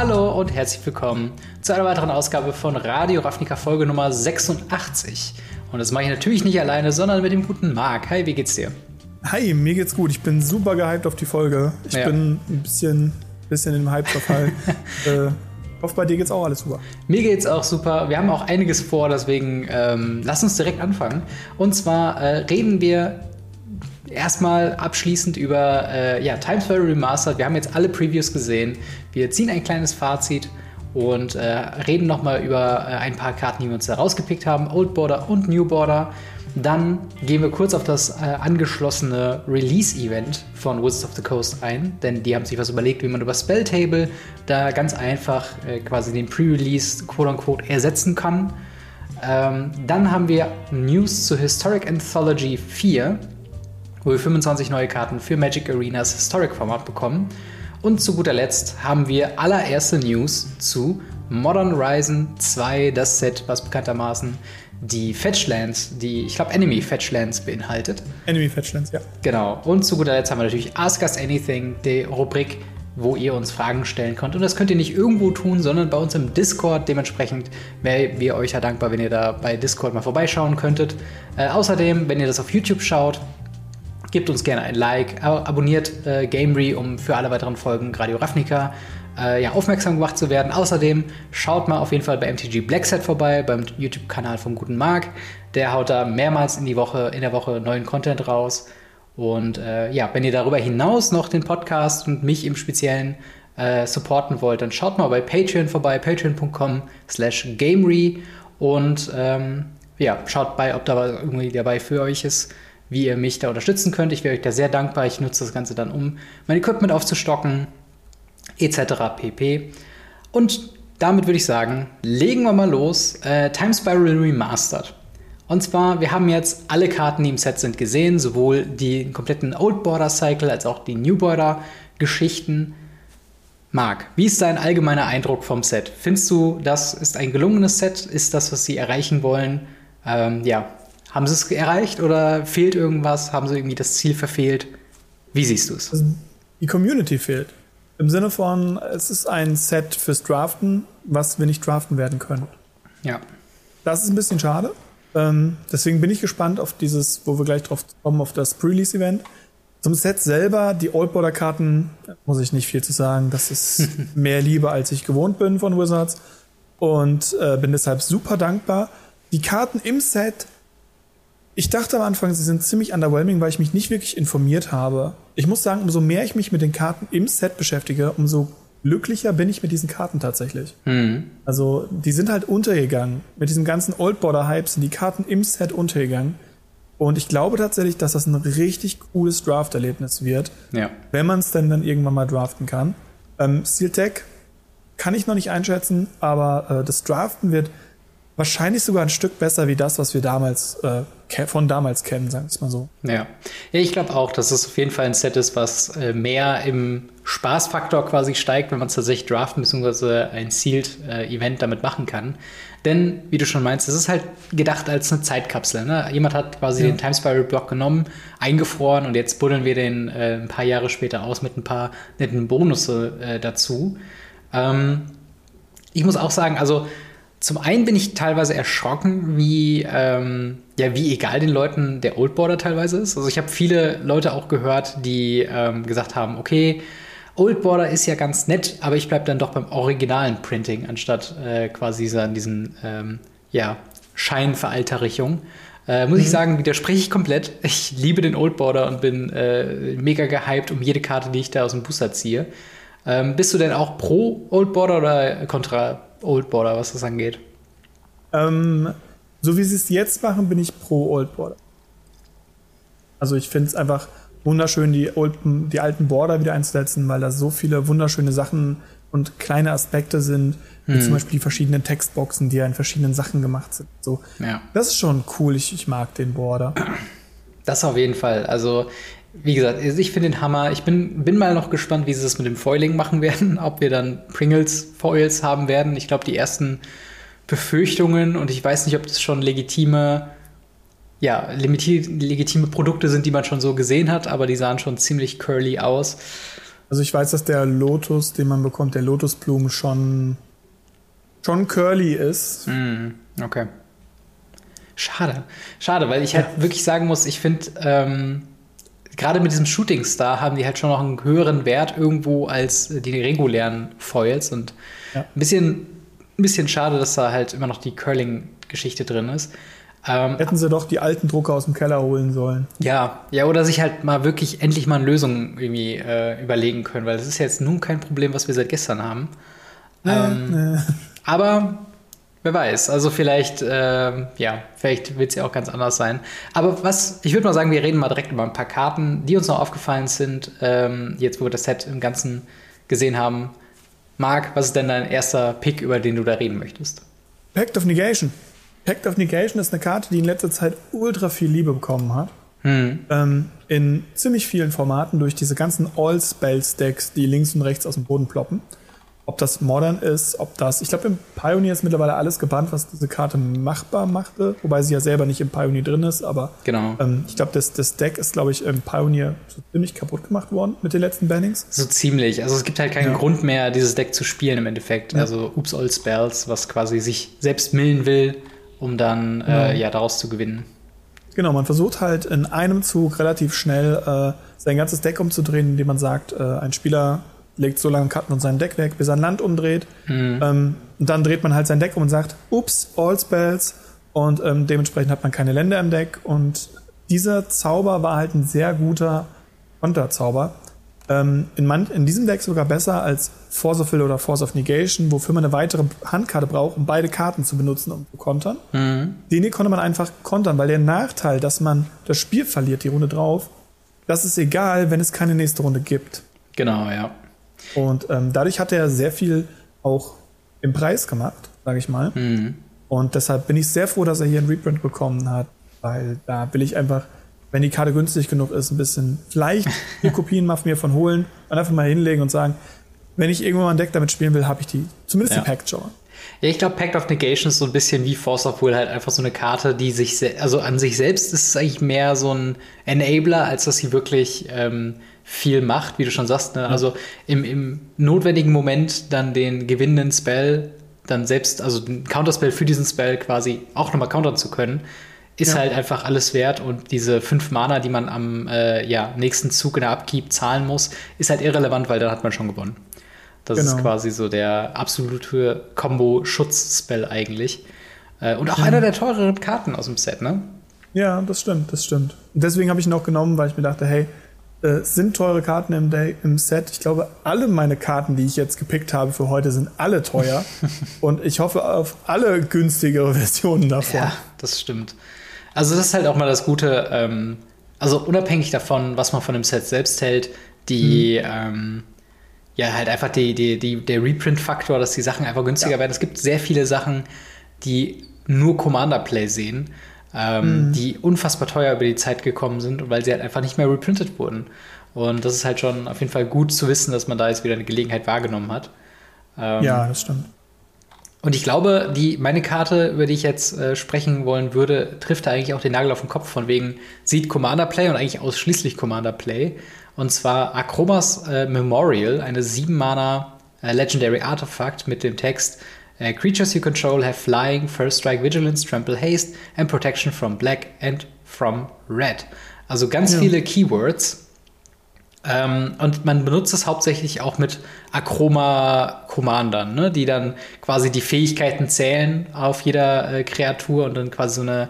Hallo und herzlich willkommen zu einer weiteren Ausgabe von Radio Ravnica Folge Nummer 86. Und das mache ich natürlich nicht alleine, sondern mit dem guten Marc. Hi, wie geht's dir? Hi, mir geht's gut. Ich bin super gehypt auf die Folge. Ich ja. bin ein bisschen, bisschen den Hype verfallen. äh, ich hoffe, bei dir geht's auch alles super. Mir geht's auch super. Wir haben auch einiges vor, deswegen ähm, lass uns direkt anfangen. Und zwar äh, reden wir erstmal abschließend über äh, ja, Times Square Remastered. Wir haben jetzt alle Previews gesehen. Wir ziehen ein kleines Fazit und äh, reden nochmal über äh, ein paar Karten, die wir uns da rausgepickt haben. Old Border und New Border. Dann gehen wir kurz auf das äh, angeschlossene Release-Event von Wizards of the Coast ein, denn die haben sich was überlegt, wie man über Spelltable da ganz einfach äh, quasi den Pre-Release quote-unquote ersetzen kann. Ähm, dann haben wir News zu Historic Anthology 4 wo wir 25 neue Karten für Magic Arenas Historic Format bekommen. Und zu guter Letzt haben wir allererste News zu Modern Horizon 2, das Set, was bekanntermaßen die Fetchlands, die, ich glaube, Enemy Fetchlands beinhaltet. Enemy Fetchlands, ja. Genau. Und zu guter Letzt haben wir natürlich Ask Us Anything, die Rubrik, wo ihr uns Fragen stellen könnt. Und das könnt ihr nicht irgendwo tun, sondern bei uns im Discord. Dementsprechend wären wir euch ja dankbar, wenn ihr da bei Discord mal vorbeischauen könntet. Äh, außerdem, wenn ihr das auf YouTube schaut, Gebt uns gerne ein Like, abonniert äh, Gamery, um für alle weiteren Folgen Radio Ravnica äh, ja, aufmerksam gemacht zu werden. Außerdem schaut mal auf jeden Fall bei MTG Blackset vorbei, beim YouTube-Kanal vom guten Marc. Der haut da mehrmals in, die Woche, in der Woche neuen Content raus. Und äh, ja, wenn ihr darüber hinaus noch den Podcast und mich im Speziellen äh, supporten wollt, dann schaut mal bei Patreon vorbei, patreon.com slash gamery und ähm, ja, schaut bei, ob da irgendwie dabei für euch ist wie ihr mich da unterstützen könnt. Ich wäre euch da sehr dankbar. Ich nutze das Ganze dann, um mein Equipment aufzustocken, etc. pp. Und damit würde ich sagen, legen wir mal los. Äh, Time Spiral Remastered. Und zwar, wir haben jetzt alle Karten, die im Set sind, gesehen, sowohl die kompletten Old Border Cycle als auch die New Border Geschichten. Marc, wie ist dein allgemeiner Eindruck vom Set? Findest du, das ist ein gelungenes Set? Ist das, was sie erreichen wollen? Ähm, ja, haben sie es erreicht oder fehlt irgendwas? Haben sie irgendwie das Ziel verfehlt? Wie siehst du es? Also die Community fehlt. Im Sinne von, es ist ein Set fürs Draften, was wir nicht draften werden können. Ja. Das ist ein bisschen schade. Ähm, deswegen bin ich gespannt auf dieses, wo wir gleich drauf kommen, auf das Pre-Release-Event. Zum Set selber, die Old Border Karten, muss ich nicht viel zu sagen. Das ist mehr Liebe, als ich gewohnt bin von Wizards. Und äh, bin deshalb super dankbar. Die Karten im Set ich dachte am Anfang, sie sind ziemlich underwhelming, weil ich mich nicht wirklich informiert habe. Ich muss sagen, umso mehr ich mich mit den Karten im Set beschäftige, umso glücklicher bin ich mit diesen Karten tatsächlich. Mhm. Also, die sind halt untergegangen. Mit diesem ganzen Old Border Hype sind die Karten im Set untergegangen. Und ich glaube tatsächlich, dass das ein richtig cooles Draft-Erlebnis wird. Ja. Wenn man es denn dann irgendwann mal draften kann. Ähm, Steel Tech kann ich noch nicht einschätzen, aber äh, das Draften wird wahrscheinlich sogar ein Stück besser wie das, was wir damals äh, von damals kennen, sagen wir es mal so. Ja, ich glaube auch, dass es auf jeden Fall ein Set ist, was äh, mehr im Spaßfaktor quasi steigt, wenn man es tatsächlich draften bzw. ein Sealed-Event äh, damit machen kann. Denn, wie du schon meinst, es ist halt gedacht als eine Zeitkapsel. Ne? Jemand hat quasi ja. den Time Spiral Block genommen, eingefroren und jetzt buddeln wir den äh, ein paar Jahre später aus mit ein paar netten Bonusse äh, dazu. Ähm, ich muss auch sagen, also zum einen bin ich teilweise erschrocken, wie, ähm, ja, wie egal den Leuten der Old Border teilweise ist. Also ich habe viele Leute auch gehört, die ähm, gesagt haben, okay, Old Border ist ja ganz nett, aber ich bleibe dann doch beim originalen Printing, anstatt äh, quasi dieser, diesen ähm, ja, Scheinveralterrichung. Äh, muss mhm. ich sagen, widerspreche ich komplett. Ich liebe den Old Border und bin äh, mega gehypt um jede Karte, die ich da aus dem Booster ziehe. Ähm, bist du denn auch pro Old Border oder kontra Old Border, was das angeht? Ähm, so wie sie es jetzt machen, bin ich pro Old Border. Also ich finde es einfach wunderschön, die, Old, die alten Border wieder einzusetzen, weil da so viele wunderschöne Sachen und kleine Aspekte sind, wie hm. zum Beispiel die verschiedenen Textboxen, die ja in verschiedenen Sachen gemacht sind. So, ja. Das ist schon cool. Ich, ich mag den Border. Das auf jeden Fall. Also wie gesagt, also ich finde den Hammer. Ich bin, bin mal noch gespannt, wie sie das mit dem Foiling machen werden. Ob wir dann Pringles Foils haben werden. Ich glaube, die ersten Befürchtungen und ich weiß nicht, ob das schon legitime, ja, legitime Produkte sind, die man schon so gesehen hat, aber die sahen schon ziemlich curly aus. Also ich weiß, dass der Lotus, den man bekommt, der Lotusblumen schon, schon curly ist. Mm, okay. Schade. Schade, weil ich halt wirklich sagen muss, ich finde, ähm, gerade mit diesem Shooting Star haben die halt schon noch einen höheren Wert irgendwo als die regulären Foils und Ja. ein bisschen, ein bisschen schade, dass da halt immer noch die Curling-Geschichte drin ist. Ähm, Hätten sie doch die alten Drucker aus dem Keller holen sollen. ja, ja, oder sich halt mal wirklich endlich mal eine Lösung irgendwie äh, überlegen können, weil das ist ja jetzt nun kein Problem, was wir seit gestern haben. Ähm, Äh, aber wer weiß, also vielleicht, ähm, ja, vielleicht wird es ja auch ganz anders sein. Aber was, ich würde mal sagen, wir reden mal direkt über ein paar Karten, die uns noch aufgefallen sind, ähm, jetzt wo wir das Set im Ganzen gesehen haben. Marc, was ist denn dein erster Pick, über den du da reden möchtest? Pact of Negation. Pact of Negation ist eine Karte, die in letzter Zeit ultra viel Liebe bekommen hat. Hm. Ähm, in ziemlich vielen Formaten durch diese ganzen All-Spell-Stacks, die links und rechts aus dem Boden ploppen. Ob das Modern ist, ob das. Ich glaube, im Pioneer ist mittlerweile alles gebannt, was diese Karte machbar machte. Wobei sie ja selber nicht im Pioneer drin ist, aber Genau. ähm, ich glaube, das, das Deck ist, glaube ich, im Pioneer so ziemlich kaputt gemacht worden mit den letzten Bannings. So ziemlich. Also es gibt halt keinen Ja. Grund mehr, dieses Deck zu spielen im Endeffekt. Ja. Also Oops All Spells, was quasi sich selbst millen will, um dann äh, ja daraus zu gewinnen. Genau, man versucht halt in einem Zug relativ schnell äh, sein ganzes Deck umzudrehen, indem man sagt, äh, ein Spieler legt so lange Karten von seinem Deck weg, bis er ein Land umdreht. Ähm, und dann dreht man halt sein Deck um und sagt, ups, all spells. Und ähm, dementsprechend hat man keine Länder im Deck. Und dieser Zauber war halt ein sehr guter Konterzauber. Ähm, in, man, in diesem Deck sogar besser als Force of Will oder Force of Negation, wofür man eine weitere Handkarte braucht, um beide Karten zu benutzen, um zu kontern. Den hier konnte man einfach kontern, weil der Nachteil, dass man das Spiel verliert, die Runde drauf, das ist egal, wenn es keine nächste Runde gibt. Genau, ja. Und ähm, dadurch hat er sehr viel auch im Preis gemacht, sage ich mal. Und deshalb bin ich sehr froh, dass er hier einen Reprint bekommen hat, weil da will ich einfach, wenn die Karte günstig genug ist, ein bisschen vielleicht die Kopien mal von mir von holen und einfach mal hinlegen und sagen, wenn ich irgendwann mal ein Deck damit spielen will, habe ich die, zumindest Ja. die Packed schon mal. Ja, ich glaube, Pact of Negation ist so ein bisschen wie Force of Will, halt einfach so eine Karte, die sich, also an sich selbst ist es eigentlich mehr so ein Enabler, als dass sie wirklich ähm, viel macht, wie du schon sagst. Ne? Also im, im notwendigen Moment dann den gewinnenden Spell, dann selbst, also den Counterspell für diesen Spell quasi auch nochmal countern zu können, ist Ja. halt einfach alles wert und diese fünf Mana, die man am äh, ja, nächsten Zug in der Upkeep zahlen muss, ist halt irrelevant, weil dann hat man schon gewonnen. Das ist Genau. quasi so der absolute Combo-Schutz-Spell eigentlich. Äh, und auch einer der teureren Karten aus dem Set, ne? Ja, das stimmt, das stimmt. Und deswegen habe ich ihn auch genommen, weil ich mir dachte, hey, äh, es sind teure Karten im, Day, im Set. Ich glaube, alle meine Karten, die ich jetzt gepickt habe für heute, sind alle teuer. Und ich hoffe auf alle günstigere Versionen davon. Ja, das stimmt. Also das ist halt auch mal das Gute, ähm, also unabhängig davon, was man von dem Set selbst hält, die, ähm, ja, halt einfach die, die, die, der Reprint-Faktor, dass die Sachen einfach günstiger Ja. werden. Es gibt sehr viele Sachen, die nur Commander-Play sehen, ähm, die unfassbar teuer über die Zeit gekommen sind, weil sie halt einfach nicht mehr reprintet wurden. Und das ist halt schon auf jeden Fall gut zu wissen, dass man da jetzt wieder eine Gelegenheit wahrgenommen hat. Ähm, Ja, das stimmt. und ich glaube, die, meine Karte, über die ich jetzt äh, sprechen wollen würde, trifft da eigentlich auch den Nagel auf den Kopf, von wegen sieht Commander Play und eigentlich ausschließlich Commander Play. Und zwar Akromas äh, Memorial, eine 7-Mana äh, Legendary Artifact mit dem Text äh, Creatures you control have Flying, First Strike, Vigilance, Trample, Haste and Protection from Black and from Red. Also ganz Ja. viele Keywords. Ähm, und man benutzt es hauptsächlich auch mit Akroma-Commandern, ne? die dann quasi die Fähigkeiten zählen auf jeder äh, Kreatur und dann quasi so eine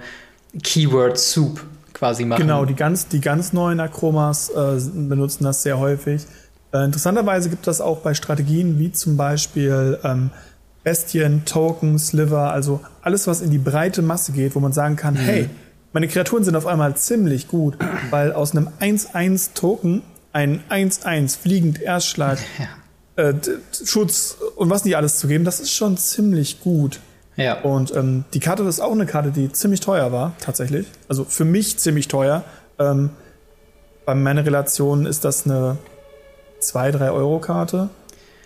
Keyword-Soup quasi machen. Genau, die ganz, die ganz neuen Akromas äh, benutzen das sehr häufig. Äh, interessanterweise gibt das auch bei Strategien wie zum Beispiel ähm, Bestien, Token, Sliver, also alles, was in die breite Masse geht, wo man sagen kann, hey, meine Kreaturen sind auf einmal ziemlich gut, weil aus einem 1-1 Token ein 1-1 fliegend Erstschlag, äh, d- Schutz und was nicht alles zu geben, das ist schon ziemlich gut. Ja. Und ähm, die Karte ist auch eine Karte, die ziemlich teuer war, tatsächlich. Also für mich ziemlich teuer. Ähm, bei meiner Relation ist das eine 2-3 Euro Karte.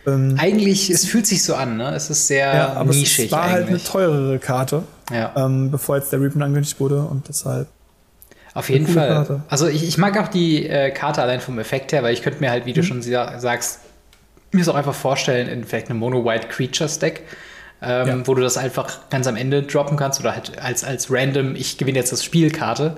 Ähm, Eigentlich, es fühlt sich so an, ne? Es ist sehr ja, aber nischig es war halt eine eigentlich. teurere Karte, ja. ähm, bevor jetzt der Reprint angekündigt wurde und deshalb. Auf jeden Fall. Karte. Also ich, ich mag auch die äh, Karte allein vom Effekt her, weil ich könnte mir halt, wie du mhm. schon sagst, mir es auch einfach vorstellen in vielleicht einem Mono-White Creatures Deck, ähm, ja. wo du das einfach ganz am Ende droppen kannst oder halt als, als random, ich gewinne jetzt das Spielkarte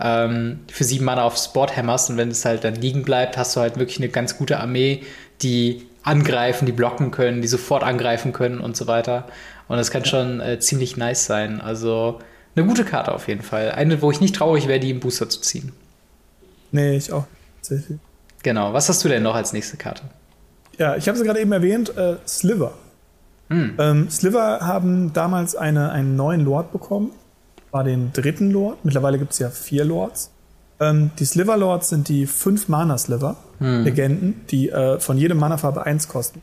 ähm, für sieben Mana aufs Board hämmerst und wenn es halt dann liegen bleibt, hast du halt wirklich eine ganz gute Armee, die angreifen, die blocken können, die sofort angreifen können und so weiter. Und das kann ja. schon äh, ziemlich nice sein. Also eine gute Karte auf jeden Fall. Eine, wo ich nicht traurig wäre, die im Booster zu ziehen. Nee, ich auch. Tatsächlich. Genau. Was hast du denn noch als nächste Karte? Ja, ich habe sie gerade eben erwähnt, äh, Sliver. Hm. Ähm, Sliver haben damals eine, einen neuen Lord bekommen. War den dritten Lord. Mittlerweile gibt es ja vier Lords. Ähm, die Sliver Lords sind die fünf Mana Sliver, hm. Legenden, die äh, von jedem Mana-Farbe eins kosten.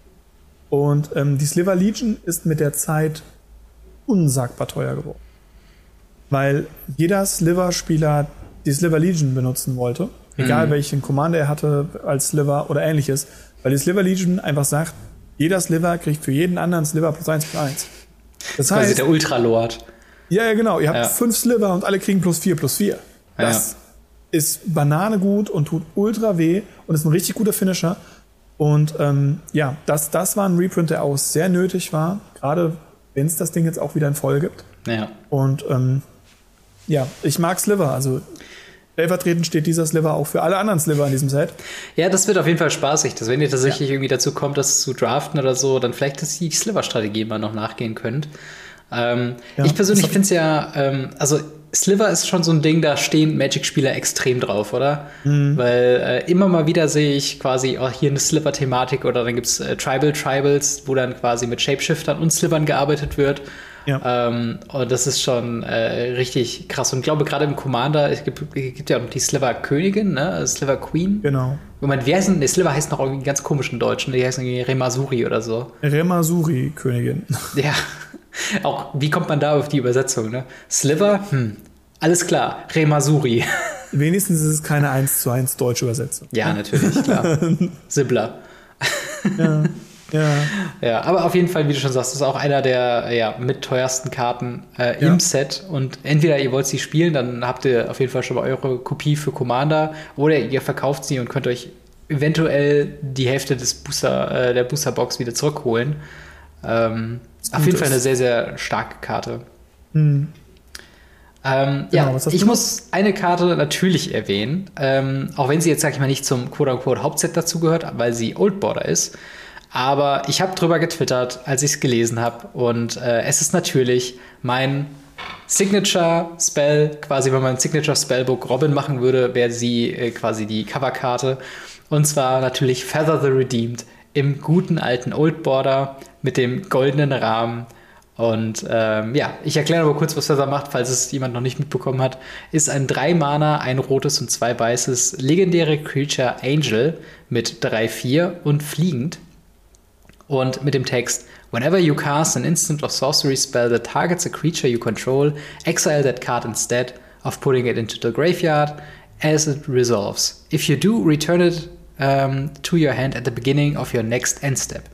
Und ähm, die Sliver Legion ist mit der Zeit unsagbar teuer geworden weil jeder Sliver-Spieler die Sliver Legion benutzen wollte. Egal mhm. welchen Commander er hatte als Sliver oder ähnliches. Weil die Sliver Legion einfach sagt, jeder Sliver kriegt für jeden anderen Sliver plus eins plus eins. Das heißt. Quasi der Ultra-Lord. Ja, ja, genau. Ihr habt ja. fünf Sliver und alle kriegen plus vier plus vier. Das ja. ist Banane gut und tut ultra weh und ist ein richtig guter Finisher. Und ähm, ja, das, das war ein Reprint, der auch sehr nötig war, gerade wenn es das Ding jetzt auch wieder in voll gibt. Ja. Und ähm, ja, ich mag Sliver. Also stellvertretend steht dieser Sliver auch für alle anderen Sliver in diesem Set. Ja, das wird auf jeden Fall spaßig. Dass wenn ihr tatsächlich ja. irgendwie dazu kommt, das zu draften oder so, dann vielleicht dass die Sliver-Strategie mal noch nachgehen könnt. Ähm, ja, ich persönlich finde es ja, ähm, also Sliver ist schon so ein Ding, da stehen Magic-Spieler extrem drauf, oder? Mhm. Weil äh, immer mal wieder sehe ich quasi auch hier eine Sliver-Thematik oder dann gibt es äh, Tribal Tribals, wo dann quasi mit Shapeshiftern und Slivern gearbeitet wird. Ja. Ähm, und das ist schon äh, richtig krass. Und ich glaube, gerade im Commander, es gibt, es gibt ja auch die Sliver Königin, ne? Sliver Queen. Genau. Moment, wie heißen, ne, Sliver heißt noch irgendwie ganz komischen Deutschen, die heißen irgendwie Remasuri oder so. Remasuri Königin. Ja. Auch, wie kommt man da auf die Übersetzung, ne? Sliver, hm, alles klar, Remasuri. Wenigstens ist es keine 1 zu 1 deutsche Übersetzung. Ja, natürlich, klar. Sibbler. Ja. Ja. ja, aber auf jeden Fall, wie du schon sagst, ist auch einer der ja, mit teuersten Karten äh, im ja. Set. Und entweder ihr wollt sie spielen, dann habt ihr auf jeden Fall schon mal eure Kopie für Commander, oder ihr verkauft sie und könnt euch eventuell die Hälfte des Booster, äh, der Boosterbox wieder zurückholen. Ähm, auf jeden Fall eine sehr, sehr starke Karte. Hm. Ähm, genau, ja, ich muss eine Karte natürlich erwähnen, ähm, auch wenn sie jetzt, sag ich mal, nicht zum quote-unquote Hauptset dazugehört, weil sie Old Border ist. Aber ich habe drüber getwittert, als ich es gelesen habe. Und äh, es ist natürlich mein Signature Spell, quasi wenn man Signature Spellbook Robin machen würde, wäre sie äh, quasi die Coverkarte. Und zwar natürlich Feather the Redeemed im guten alten Old Border mit dem goldenen Rahmen. Und ähm, ja, ich erkläre aber kurz, was Feather macht, falls es jemand noch nicht mitbekommen hat. Ist ein 3-Mana, ein rotes und zwei weißes legendäre Creature Angel mit 3-4 und fliegend und mit dem Text Whenever you cast an instant or sorcery spell that targets a creature you control, exile that card instead of putting it into the graveyard as it resolves. If you do, return it um, to your hand at the beginning of your next end step.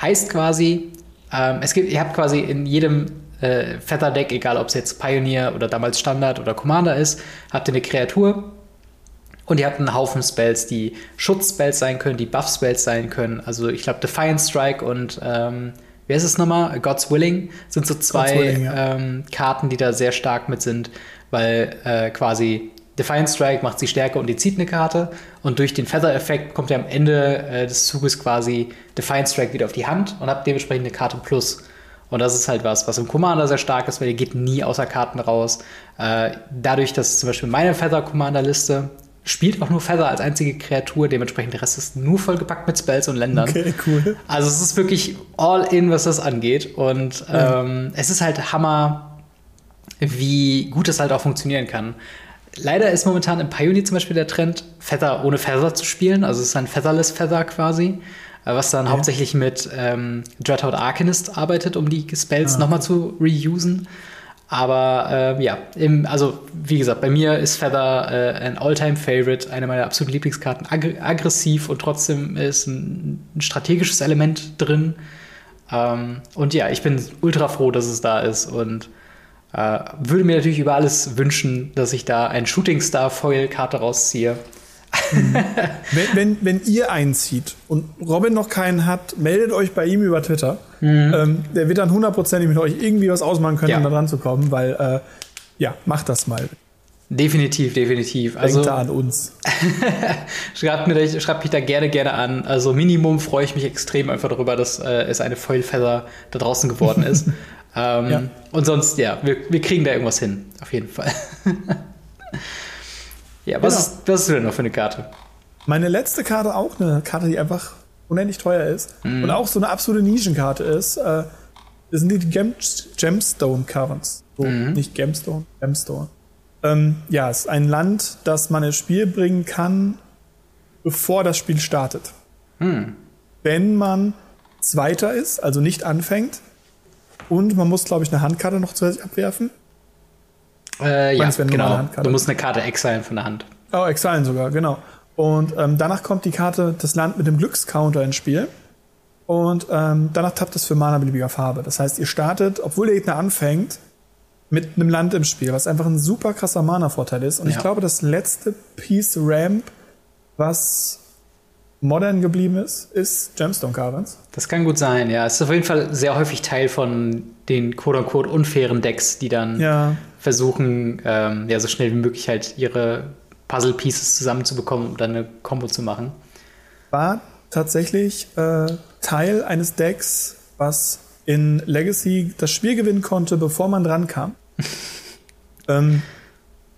Heißt quasi, ähm, es gibt, ihr habt quasi in jedem äh, Feather-Deck, egal ob es jetzt Pioneer oder damals Standard oder Commander ist, habt ihr eine Kreatur, und ihr habt einen Haufen Spells, die Schutzspells sein können, die Buff-Spells sein können. Also ich glaube, Defiant Strike und ähm, wer ist es nochmal? God's Willing sind so zwei Willing, ja. ähm, Karten, die da sehr stark mit sind, weil äh, quasi Defiant Strike macht sie stärker und die zieht eine Karte. Und durch den Feather-Effekt kommt ihr am Ende äh, des Zuges quasi Defiant Strike wieder auf die Hand und habt dementsprechend eine Karte plus. Und das ist halt was, was im Commander sehr stark ist, weil ihr geht nie außer Karten raus. Äh, dadurch, dass zum Beispiel meine Feather-Commander-Liste spielt auch nur Feather als einzige Kreatur, dementsprechend der Rest ist nur vollgepackt mit Spells und Ländern. Okay, cool. Also es ist wirklich all in, was das angeht. Und ähm, es ist halt Hammer, wie gut es halt auch funktionieren kann. Leider ist momentan im Pioneer zum Beispiel der Trend, Feather ohne Feather zu spielen. Also es ist ein Featherless Feather quasi, äh, was dann ja. hauptsächlich mit ähm, Dreadhought Arcanist arbeitet, um die Spells ah. nochmal zu reusen. Aber äh, ja, im, also wie gesagt, bei mir ist Feather äh, ein All-Time-Favorite, eine meiner absoluten Lieblingskarten. Ag aggressiv und trotzdem ist ein, ein strategisches Element drin. Ähm, und ja, ich bin ultra froh, dass es da ist. Und Äh, würde mir natürlich über alles wünschen, dass ich da ein Shooting Star Foil Karte rausziehe. Wenn, wenn, wenn ihr einzieht und Robin noch keinen hat, meldet euch bei ihm über Twitter. Mhm. Ähm, der wird dann hundertprozentig mit euch irgendwie was ausmachen können, ja. um da dran zu kommen, weil äh, ja, macht das mal. Definitiv, definitiv. Denkt also, da an uns. schreibt, mir, schreibt mich da gerne, gerne an. Also Minimum freue ich mich extrem einfach darüber, dass äh, es eine Foilfeather da draußen geworden ist. ähm, ja. Und sonst, ja, wir, wir kriegen da irgendwas hin. Auf jeden Fall. ja, was, genau. ist, was ist denn noch für eine Karte? Meine letzte Karte auch eine Karte, die einfach unendlich teuer ist mm. und auch so eine absolute Nischenkarte ist. Äh, das sind die Gem Gemstone Caverns. So, mm. Nicht Gemstone, Gemstone. Ähm, ja, es ist ein Land, das man ins Spiel bringen kann, bevor das Spiel startet. Mm. Wenn man Zweiter ist, also nicht anfängt, und man muss, glaube ich, eine Handkarte noch zusätzlich abwerfen. Äh, ja, genau. Du musst eine Karte exilen von der Hand. Oh, exilen sogar, genau. Und ähm, danach kommt die Karte das Land mit dem Glückscounter ins Spiel. Und ähm, danach tappt es für Mana beliebiger Farbe. Das heißt, ihr startet, obwohl der Gegner anfängt, mit einem Land im Spiel, was einfach ein super krasser Mana-Vorteil ist. Und ja. ich glaube, das letzte Piece Ramp, was modern geblieben ist, ist Gemstone Caverns. Das kann gut sein, ja. Es ist auf jeden Fall sehr häufig Teil von den quote-unquote unfairen Decks, die dann ja. versuchen, ähm, ja, so schnell wie möglich halt ihre Puzzle-Pieces zusammenzubekommen, um dann eine Combo zu machen. War tatsächlich äh, Teil eines Decks, was in Legacy das Spiel gewinnen konnte, bevor man dran kam. ähm,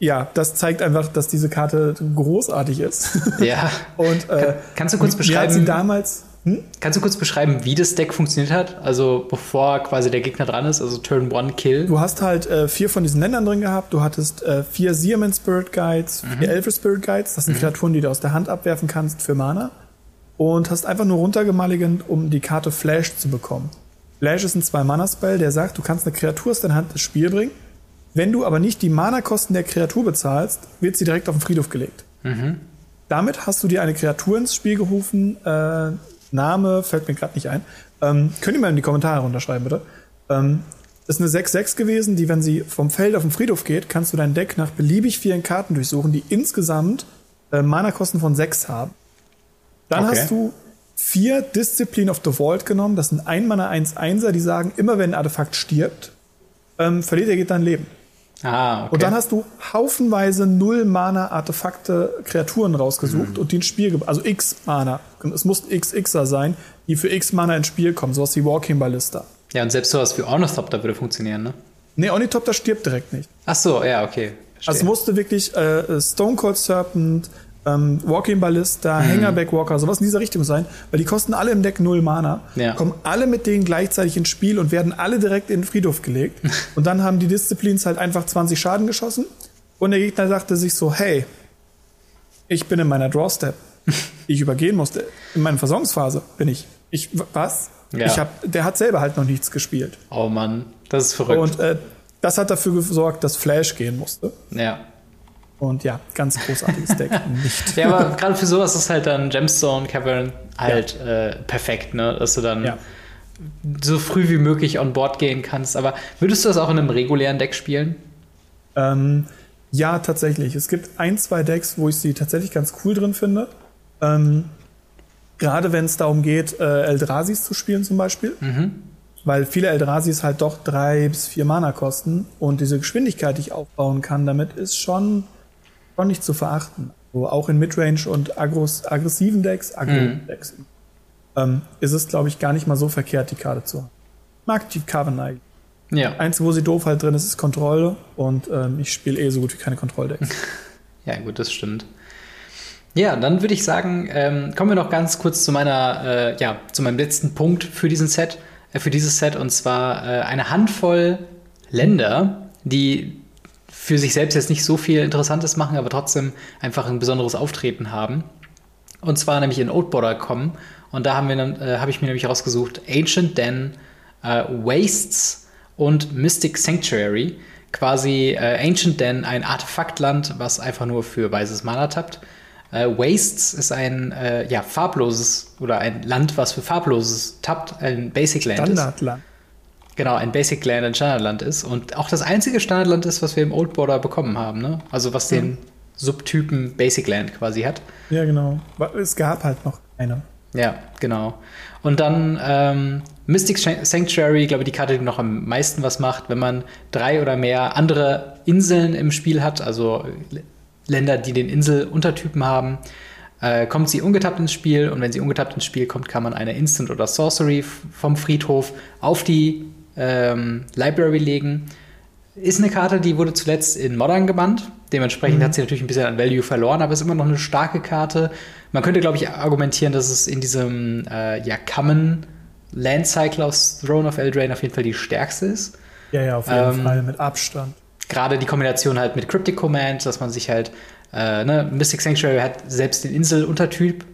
ja, das zeigt einfach, dass diese Karte großartig ist. Ja. Und äh, kannst du kurz beschreiben? sie damals hm? Kannst du kurz beschreiben, wie das Deck funktioniert hat? Also bevor quasi der Gegner dran ist, also Turn One Kill. Du hast halt äh, vier von diesen Ländern drin gehabt. Du hattest äh, vier Seaman Spirit Guides, mhm. vier Elfer Spirit Guides. Das sind mhm. Kreaturen, die du aus der Hand abwerfen kannst für Mana. Und hast einfach nur runtergemaligend, um die Karte Flash zu bekommen. Flash ist ein Zwei-Mana-Spell, der sagt, du kannst eine Kreatur aus deiner Hand ins Spiel bringen. Wenn du aber nicht die Mana-Kosten der Kreatur bezahlst, wird sie direkt auf den Friedhof gelegt. Mhm. Damit hast du dir eine Kreatur ins Spiel gerufen, äh, Name fällt mir gerade nicht ein. Ähm, könnt ihr mal in die Kommentare runterschreiben, bitte. Ähm, ist eine 6-6 gewesen, die, wenn sie vom Feld auf den Friedhof geht, kannst du dein Deck nach beliebig vielen Karten durchsuchen, die insgesamt äh, Mana-Kosten von 6 haben. Dann okay. hast du vier Discipline of the Vault genommen. Das sind ein Mana 1 1er, die sagen, immer wenn ein Artefakt stirbt, ähm, verliert er geht dein Leben. Ah, okay. Und dann hast du haufenweise null Mana Artefakte, Kreaturen rausgesucht mhm. und die ins Spiel gebracht. Also X Mana. Es muss XXer sein, die für X Mana ins Spiel kommen, sowas wie Walking Ballista. Ja, und selbst sowas wie Ornithopter würde funktionieren, ne? Nee, Ornithopter stirbt direkt nicht. Ach so, ja, okay. Verstehe. Also es musste wirklich äh, Stone Cold Serpent, ähm, Walking Ballista, mhm. Hangerback Walker, sowas in dieser Richtung sein, weil die kosten alle im Deck null Mana, ja. kommen alle mit denen gleichzeitig ins Spiel und werden alle direkt in den Friedhof gelegt. und dann haben die Disziplins halt einfach 20 Schaden geschossen und der Gegner dachte sich so, hey, ich bin in meiner Drawstep. ich übergehen musste. In meiner Versorgungsphase bin ich. Ich, was? Ja. Ich hab, der hat selber halt noch nichts gespielt. Oh Mann, das ist verrückt. Und äh, das hat dafür gesorgt, dass Flash gehen musste. Ja. Und ja, ganz großartiges Deck. Nicht. Ja, aber gerade für sowas ist halt dann Gemstone Cavern halt ja. äh, perfekt, ne? Dass du dann ja. so früh wie möglich on board gehen kannst. Aber würdest du das auch in einem regulären Deck spielen? Ähm, ja, tatsächlich. Es gibt ein, zwei Decks, wo ich sie tatsächlich ganz cool drin finde. Ähm, gerade wenn es darum geht, äh, Eldrasis zu spielen zum Beispiel. Mhm. Weil viele Eldrasis halt doch drei bis vier Mana kosten und diese Geschwindigkeit, die ich aufbauen kann, damit ist schon schon nicht zu verachten. Also auch in Midrange und Agros, aggressiven Decks, Agro-Decks, mhm. ähm, ist es, glaube ich, gar nicht mal so verkehrt, die Karte zu haben. Ich mag die Covenant. Ja. Eins, wo sie doof halt drin ist, ist Kontrolle und ähm, ich spiele eh so gut wie keine Kontrolldecks. ja, gut, das stimmt. Ja, dann würde ich sagen, ähm, kommen wir noch ganz kurz zu meiner, äh, ja, zu meinem letzten Punkt für diesen Set, äh, für dieses Set und zwar äh, eine Handvoll Länder, die für sich selbst jetzt nicht so viel Interessantes machen, aber trotzdem einfach ein besonderes Auftreten haben. Und zwar nämlich in Oatborder kommen. Und da wir, äh, habe ich mir nämlich rausgesucht Ancient Den, äh, Wastes und Mystic Sanctuary. Quasi äh, Ancient Den, ein Artefaktland, was einfach nur für weißes Mana tappt. Äh, Wastes ist ein äh, ja, farbloses oder ein Land, was für farbloses tappt, ein Basic Land Standardland. Genau, ein Basic Land ein Standardland ist und auch das einzige Standardland ist, was wir im Old Border bekommen haben, ne? Also was den Subtypen Basic Land quasi hat. Ja, genau. Es gab halt noch eine. Ja, genau. Und dann ähm, Mystic Sanctuary, glaube ich, die Karte, die noch am meisten was macht, wenn man drei oder mehr andere Inseln im Spiel hat, also Länder, die den Insel-Untertypen haben, äh, kommt sie ungetappt ins Spiel und wenn sie ungetappt ins Spiel kommt, kann man eine Instant oder Sorcery vom Friedhof auf die ähm, Library legen. Ist eine Karte, die wurde zuletzt in Modern gebannt. Dementsprechend mhm. hat sie natürlich ein bisschen an Value verloren, aber ist immer noch eine starke Karte. Man könnte, glaube ich, argumentieren, dass es in diesem äh, ja, Common Land Cycle aus Throne of Eldraine auf jeden Fall die stärkste ist. Ja, ja, auf jeden ähm, Fall, mit Abstand. Gerade die Kombination halt mit Cryptic Command, dass man sich halt, äh, ne, Mystic Sanctuary hat selbst den Insel-Untertyp,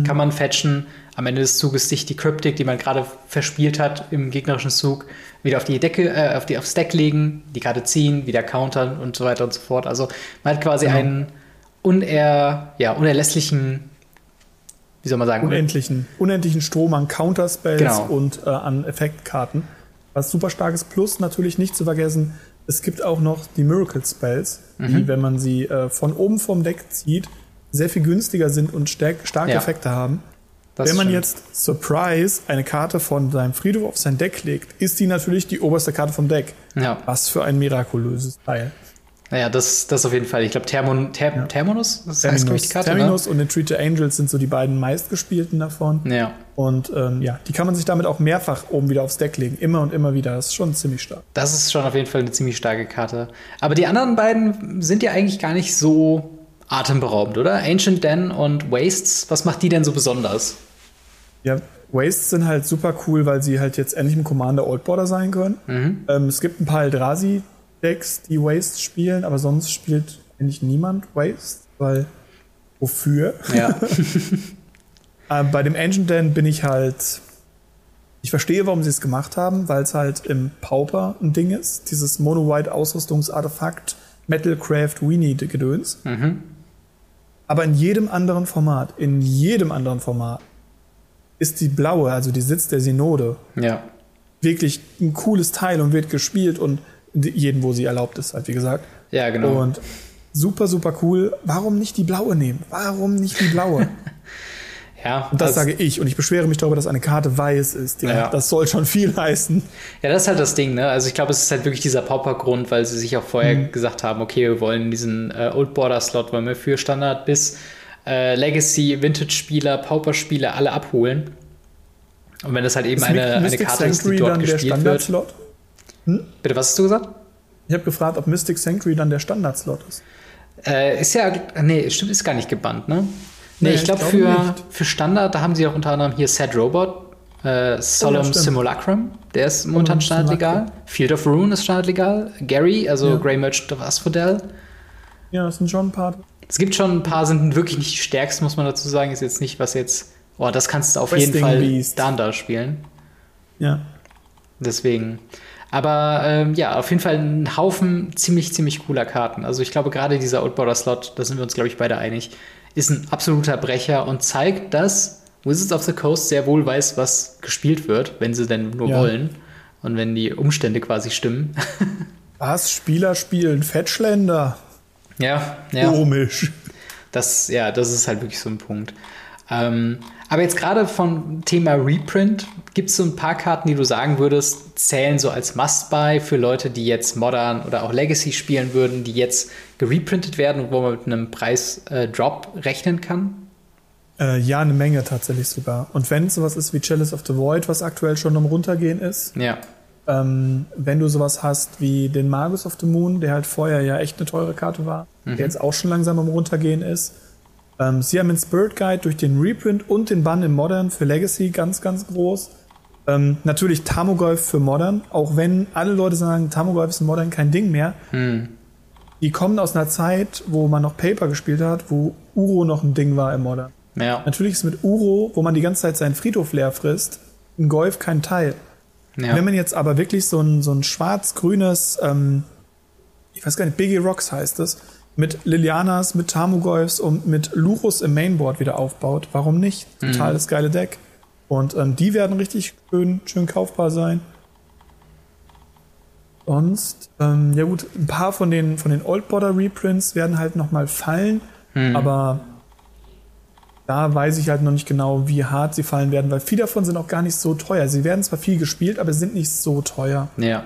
mhm. kann man fetchen. Am Ende des Zuges sich die Cryptic, die man gerade verspielt hat im gegnerischen Zug, wieder auf die Decke, äh, auf die aufs Deck legen, die Karte ziehen, wieder countern und so weiter und so fort. Also man hat quasi genau. einen uner, ja, unerlässlichen, wie soll man sagen? Unendlichen, unendlichen Strom an Counterspells genau. und äh, an Effektkarten. Was super starkes Plus natürlich nicht zu vergessen, es gibt auch noch die Miracle Spells, mhm. die, wenn man sie äh, von oben vom Deck zieht, sehr viel günstiger sind und stark, starke ja. Effekte haben. Das wenn man jetzt Surprise eine Karte von seinem Friedhof auf sein Deck legt, ist die natürlich die oberste Karte vom Deck. Ja. Was für ein mirakulöses Teil. Naja, das, das auf jeden Fall. Ich glaube, Thermon, Ter ja. Terminus, das Terminus. heißt, ich, die Karte. Terminus ne? und Entreater Angels sind so die beiden meistgespielten davon. Ja. Und ähm, ja, die kann man sich damit auch mehrfach oben wieder aufs Deck legen. Immer und immer wieder. Das ist schon ziemlich stark. Das ist schon auf jeden Fall eine ziemlich starke Karte. Aber die anderen beiden sind ja eigentlich gar nicht so atemberaubend, oder? Ancient Den und Wastes, was macht die denn so besonders? Ja, Wastes sind halt super cool, weil sie halt jetzt endlich im Commander Old Border sein können. Mhm. Ähm, es gibt ein paar Eldrazi, Decks, die Waste spielen, aber sonst spielt eigentlich niemand Waste, weil wofür? Ja. äh, bei dem Engine Den bin ich halt. Ich verstehe, warum sie es gemacht haben, weil es halt im Pauper ein Ding ist. Dieses Mono-White-Ausrüstungsartefakt, Metalcraft Weenie-Gedöns. Mhm. Aber in jedem anderen Format, in jedem anderen Format, ist die blaue, also die Sitz der Synode, ja. wirklich ein cooles Teil und wird gespielt und jeden, wo sie erlaubt ist, halt wie gesagt. Ja, genau. Und super, super cool. Warum nicht die blaue nehmen? Warum nicht die blaue? ja. Und das, das, sage ich. Und ich beschwere mich darüber, dass eine Karte weiß ist. Ja, ja. Das soll schon viel heißen. Ja, das ist halt das Ding, ne? Also ich glaube, es ist halt wirklich dieser Pauper-Grund, weil sie sich auch vorher mhm. gesagt haben, okay, wir wollen diesen äh, Old Border-Slot, wollen wir für Standard bis äh, Legacy, Vintage-Spieler, Pauper-Spieler alle abholen. Und wenn das halt eben eine, eine Karte ist, die dort gespielt wird. Hm? Bitte, was hast du gesagt? Ich habe gefragt, ob Mystic Sanctuary dann der Standard-Slot ist. Äh, ist ja, nee, stimmt, ist gar nicht gebannt, ne? Nee, nee ich, glaub, ich glaube, für, für Standard, da haben sie auch unter anderem hier Sad Robot, äh, Solemn oh, Simulacrum, der ist momentan standardlegal. Field of Rune ist standardlegal. Gary, also ja. Grey Merchant of Asphodel. Ja, das sind schon ein paar. Es gibt schon ein paar, sind wirklich nicht die stärksten, muss man dazu sagen. Ist jetzt nicht, was jetzt, oh, das kannst du auf Resting jeden Fall Beast. Standard spielen. Ja. Deswegen. Aber ähm, ja, auf jeden Fall ein Haufen ziemlich, ziemlich cooler Karten. Also ich glaube, gerade dieser Outborder-Slot, da sind wir uns, glaube ich, beide einig, ist ein absoluter Brecher und zeigt, dass Wizards of the Coast sehr wohl weiß, was gespielt wird, wenn sie denn nur ja. wollen. Und wenn die Umstände quasi stimmen. was? Spieler spielen Fetchländer? Ja, ja. Komisch. Das, ja, das ist halt wirklich so ein Punkt. Ähm, aber jetzt gerade vom Thema Reprint, gibt es so ein paar Karten, die du sagen würdest, zählen so als Must-Buy für Leute, die jetzt Modern oder auch Legacy spielen würden, die jetzt gereprintet werden und wo man mit einem Preis-Drop äh, rechnen kann? Äh, ja, eine Menge tatsächlich sogar. Und wenn es sowas ist wie Chalice of the Void, was aktuell schon am Runtergehen ist, ja. ähm, wenn du sowas hast wie den Magus of the Moon, der halt vorher ja echt eine teure Karte war, mhm. der jetzt auch schon langsam am Runtergehen ist, ähm, sie haben den Spirit Guide durch den Reprint und den Bann im Modern für Legacy ganz, ganz groß. Ähm, natürlich Tamogolf für Modern, auch wenn alle Leute sagen, Tamogolf ist in Modern kein Ding mehr. Hm. Die kommen aus einer Zeit, wo man noch Paper gespielt hat, wo Uro noch ein Ding war im Modern. Ja. Natürlich ist mit Uro, wo man die ganze Zeit seinen Friedhof leer frisst, ein Golf kein Teil. Ja. Wenn man jetzt aber wirklich so ein, so ein schwarz-grünes, ähm, ich weiß gar nicht, Biggie Rocks heißt es, mit Lilianas, mit Tamugolfs und mit Lurus im Mainboard wieder aufbaut. Warum nicht? Total mhm. das geile Deck. Und ähm, die werden richtig schön, schön kaufbar sein. Sonst, ähm, ja gut, ein paar von den, von den Old Border Reprints werden halt nochmal fallen, hm. aber da weiß ich halt noch nicht genau, wie hart sie fallen werden, weil viele davon sind auch gar nicht so teuer. Sie werden zwar viel gespielt, aber sind nicht so teuer. Ja.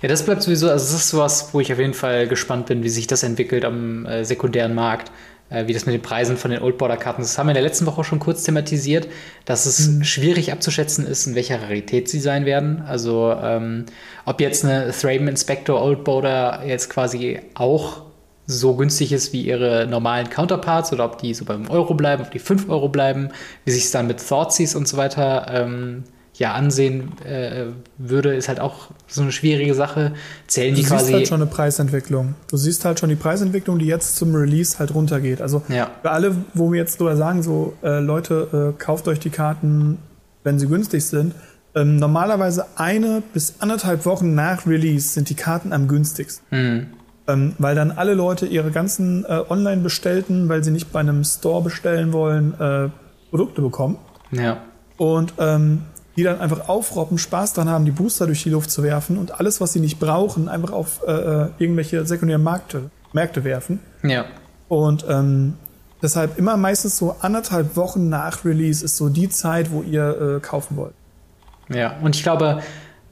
Ja, das bleibt sowieso, also das ist sowas, wo ich auf jeden Fall gespannt bin, wie sich das entwickelt am äh, sekundären Markt, wie das mit den Preisen von den Old Border Karten ist. Das haben wir in der letzten Woche schon kurz thematisiert, dass es mhm. schwierig abzuschätzen ist, in welcher Rarität sie sein werden. Also ähm, ob jetzt eine Thraben Inspector Old Border jetzt quasi auch so günstig ist wie ihre normalen Counterparts oder ob die so beim Euro bleiben, ob die 5 Euro bleiben, wie sich es dann mit Thoughtseize und so weiter ähm, ja ansehen äh, würde, ist halt auch so eine schwierige Sache. Zählen du die quasi. Du siehst halt schon eine Preisentwicklung. Du siehst halt schon die Preisentwicklung, die jetzt zum Release halt runtergeht. Also ja. für alle, wo wir jetzt drüber sagen, so äh, Leute, äh, kauft euch die Karten, wenn sie günstig sind. Ähm, normalerweise eine bis anderthalb Wochen nach Release sind die Karten am günstigsten. Mhm. Ähm, weil dann alle Leute ihre ganzen äh, online bestellten, weil sie nicht bei einem Store bestellen wollen, äh, Produkte bekommen. Ja. Und ähm, die dann einfach aufroppen, Spaß dran haben, die Booster durch die Luft zu werfen und alles, was sie nicht brauchen, einfach auf äh, äh irgendwelche sekundären Märkte, Märkte werfen. Ja. Und ähm, deshalb immer meistens so anderthalb Wochen nach Release ist so die Zeit, wo ihr äh, kaufen wollt. Ja, und ich glaube,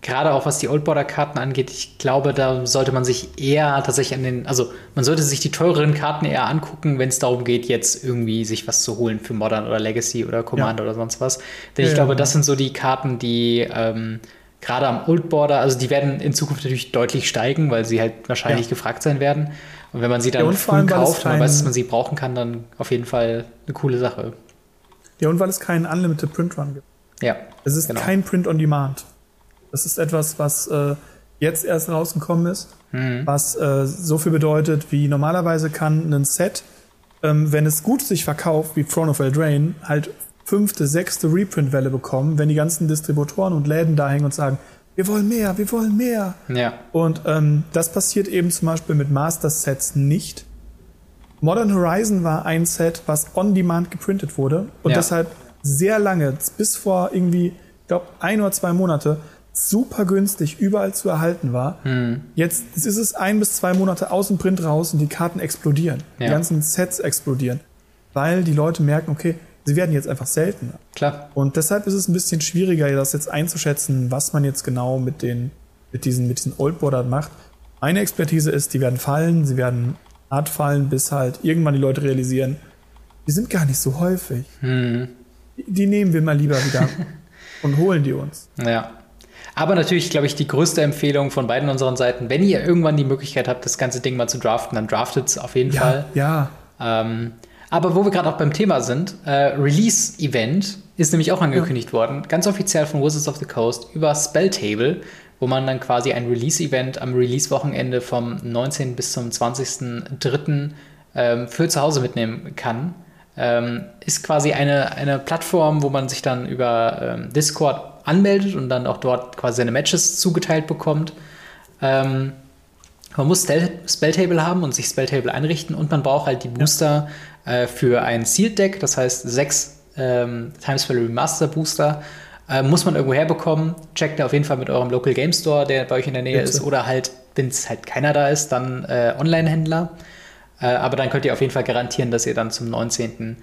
gerade auch was die Oldborder-Karten angeht, ich glaube, da sollte man sich eher tatsächlich an den, also man sollte sich die teureren Karten eher angucken, wenn es darum geht, jetzt irgendwie sich was zu holen für Modern oder Legacy oder Commander ja. oder sonst was. Denn ja, ich glaube, ja. das sind so die Karten, die ähm, gerade am Oldborder, also die werden in Zukunft natürlich deutlich steigen, weil sie halt wahrscheinlich gefragt sein werden. Und wenn man sie dann früh allem, kauft und man weiß, dass man sie brauchen kann, dann auf jeden Fall eine coole Sache. Ja, und weil es keinen Unlimited Print Run gibt. Ja. Es ist genau. kein Print on Demand. Das ist etwas, was äh, jetzt erst rausgekommen ist, mhm. was äh, so viel bedeutet, wie normalerweise kann ein Set, ähm, wenn es gut sich verkauft, wie Throne of Eldraine, halt fünfte, sechste Reprint-Welle bekommen, wenn die ganzen Distributoren und Läden da hängen und sagen, wir wollen mehr, wir wollen mehr. Ja. Und ähm, das passiert eben zum Beispiel mit Master-Sets nicht. Modern Horizon war ein Set, was on-demand geprintet wurde und ja. deshalb sehr lange, bis vor irgendwie, ich glaube, ein oder zwei Monate, super günstig überall zu erhalten war. Hm. Jetzt ist es ein bis zwei Monate aus dem Print raus und die Karten explodieren. Ja. Die ganzen Sets explodieren. Weil die Leute merken, okay, sie werden jetzt einfach seltener. Klar. Und deshalb ist es ein bisschen schwieriger, das jetzt einzuschätzen, was man jetzt genau mit den, mit diesen, mit diesen Oldboardern macht. Meine Expertise ist, die werden fallen, sie werden hart fallen, bis halt irgendwann die Leute realisieren, die sind gar nicht so häufig. Hm. Die, die nehmen wir mal lieber wieder und holen die uns. Ja. Aber natürlich, glaube ich, die größte Empfehlung von beiden unseren Seiten, wenn ihr irgendwann die Möglichkeit habt, das ganze Ding mal zu draften, dann draftet es auf jeden ja, Fall. Ja. Ähm, aber wo wir gerade auch beim Thema sind, äh, Release-Event ist nämlich auch angekündigt ja. worden, ganz offiziell von Wizards of the Coast über Spelltable, wo man dann quasi ein Release-Event am Release-Wochenende vom 19. bis zum 20.03. Ähm, für zu Hause mitnehmen kann. Ähm, ist quasi eine, eine Plattform, wo man sich dann über ähm, Discord anmeldet und dann auch dort quasi seine Matches zugeteilt bekommt. Ähm, man muss Spelltable haben und sich Spelltable einrichten und man braucht halt die Booster ja. äh, für ein Sealed Deck, das heißt sechs ähm, Timespell Remaster Booster. Äh, muss man irgendwo herbekommen. Checkt auf jeden Fall mit eurem Local Game Store, der bei euch in der Nähe Bitte. ist, oder halt, wenn es halt keiner da ist, dann äh, Online-Händler. Äh, aber dann könnt ihr auf jeden Fall garantieren, dass ihr dann zum 19.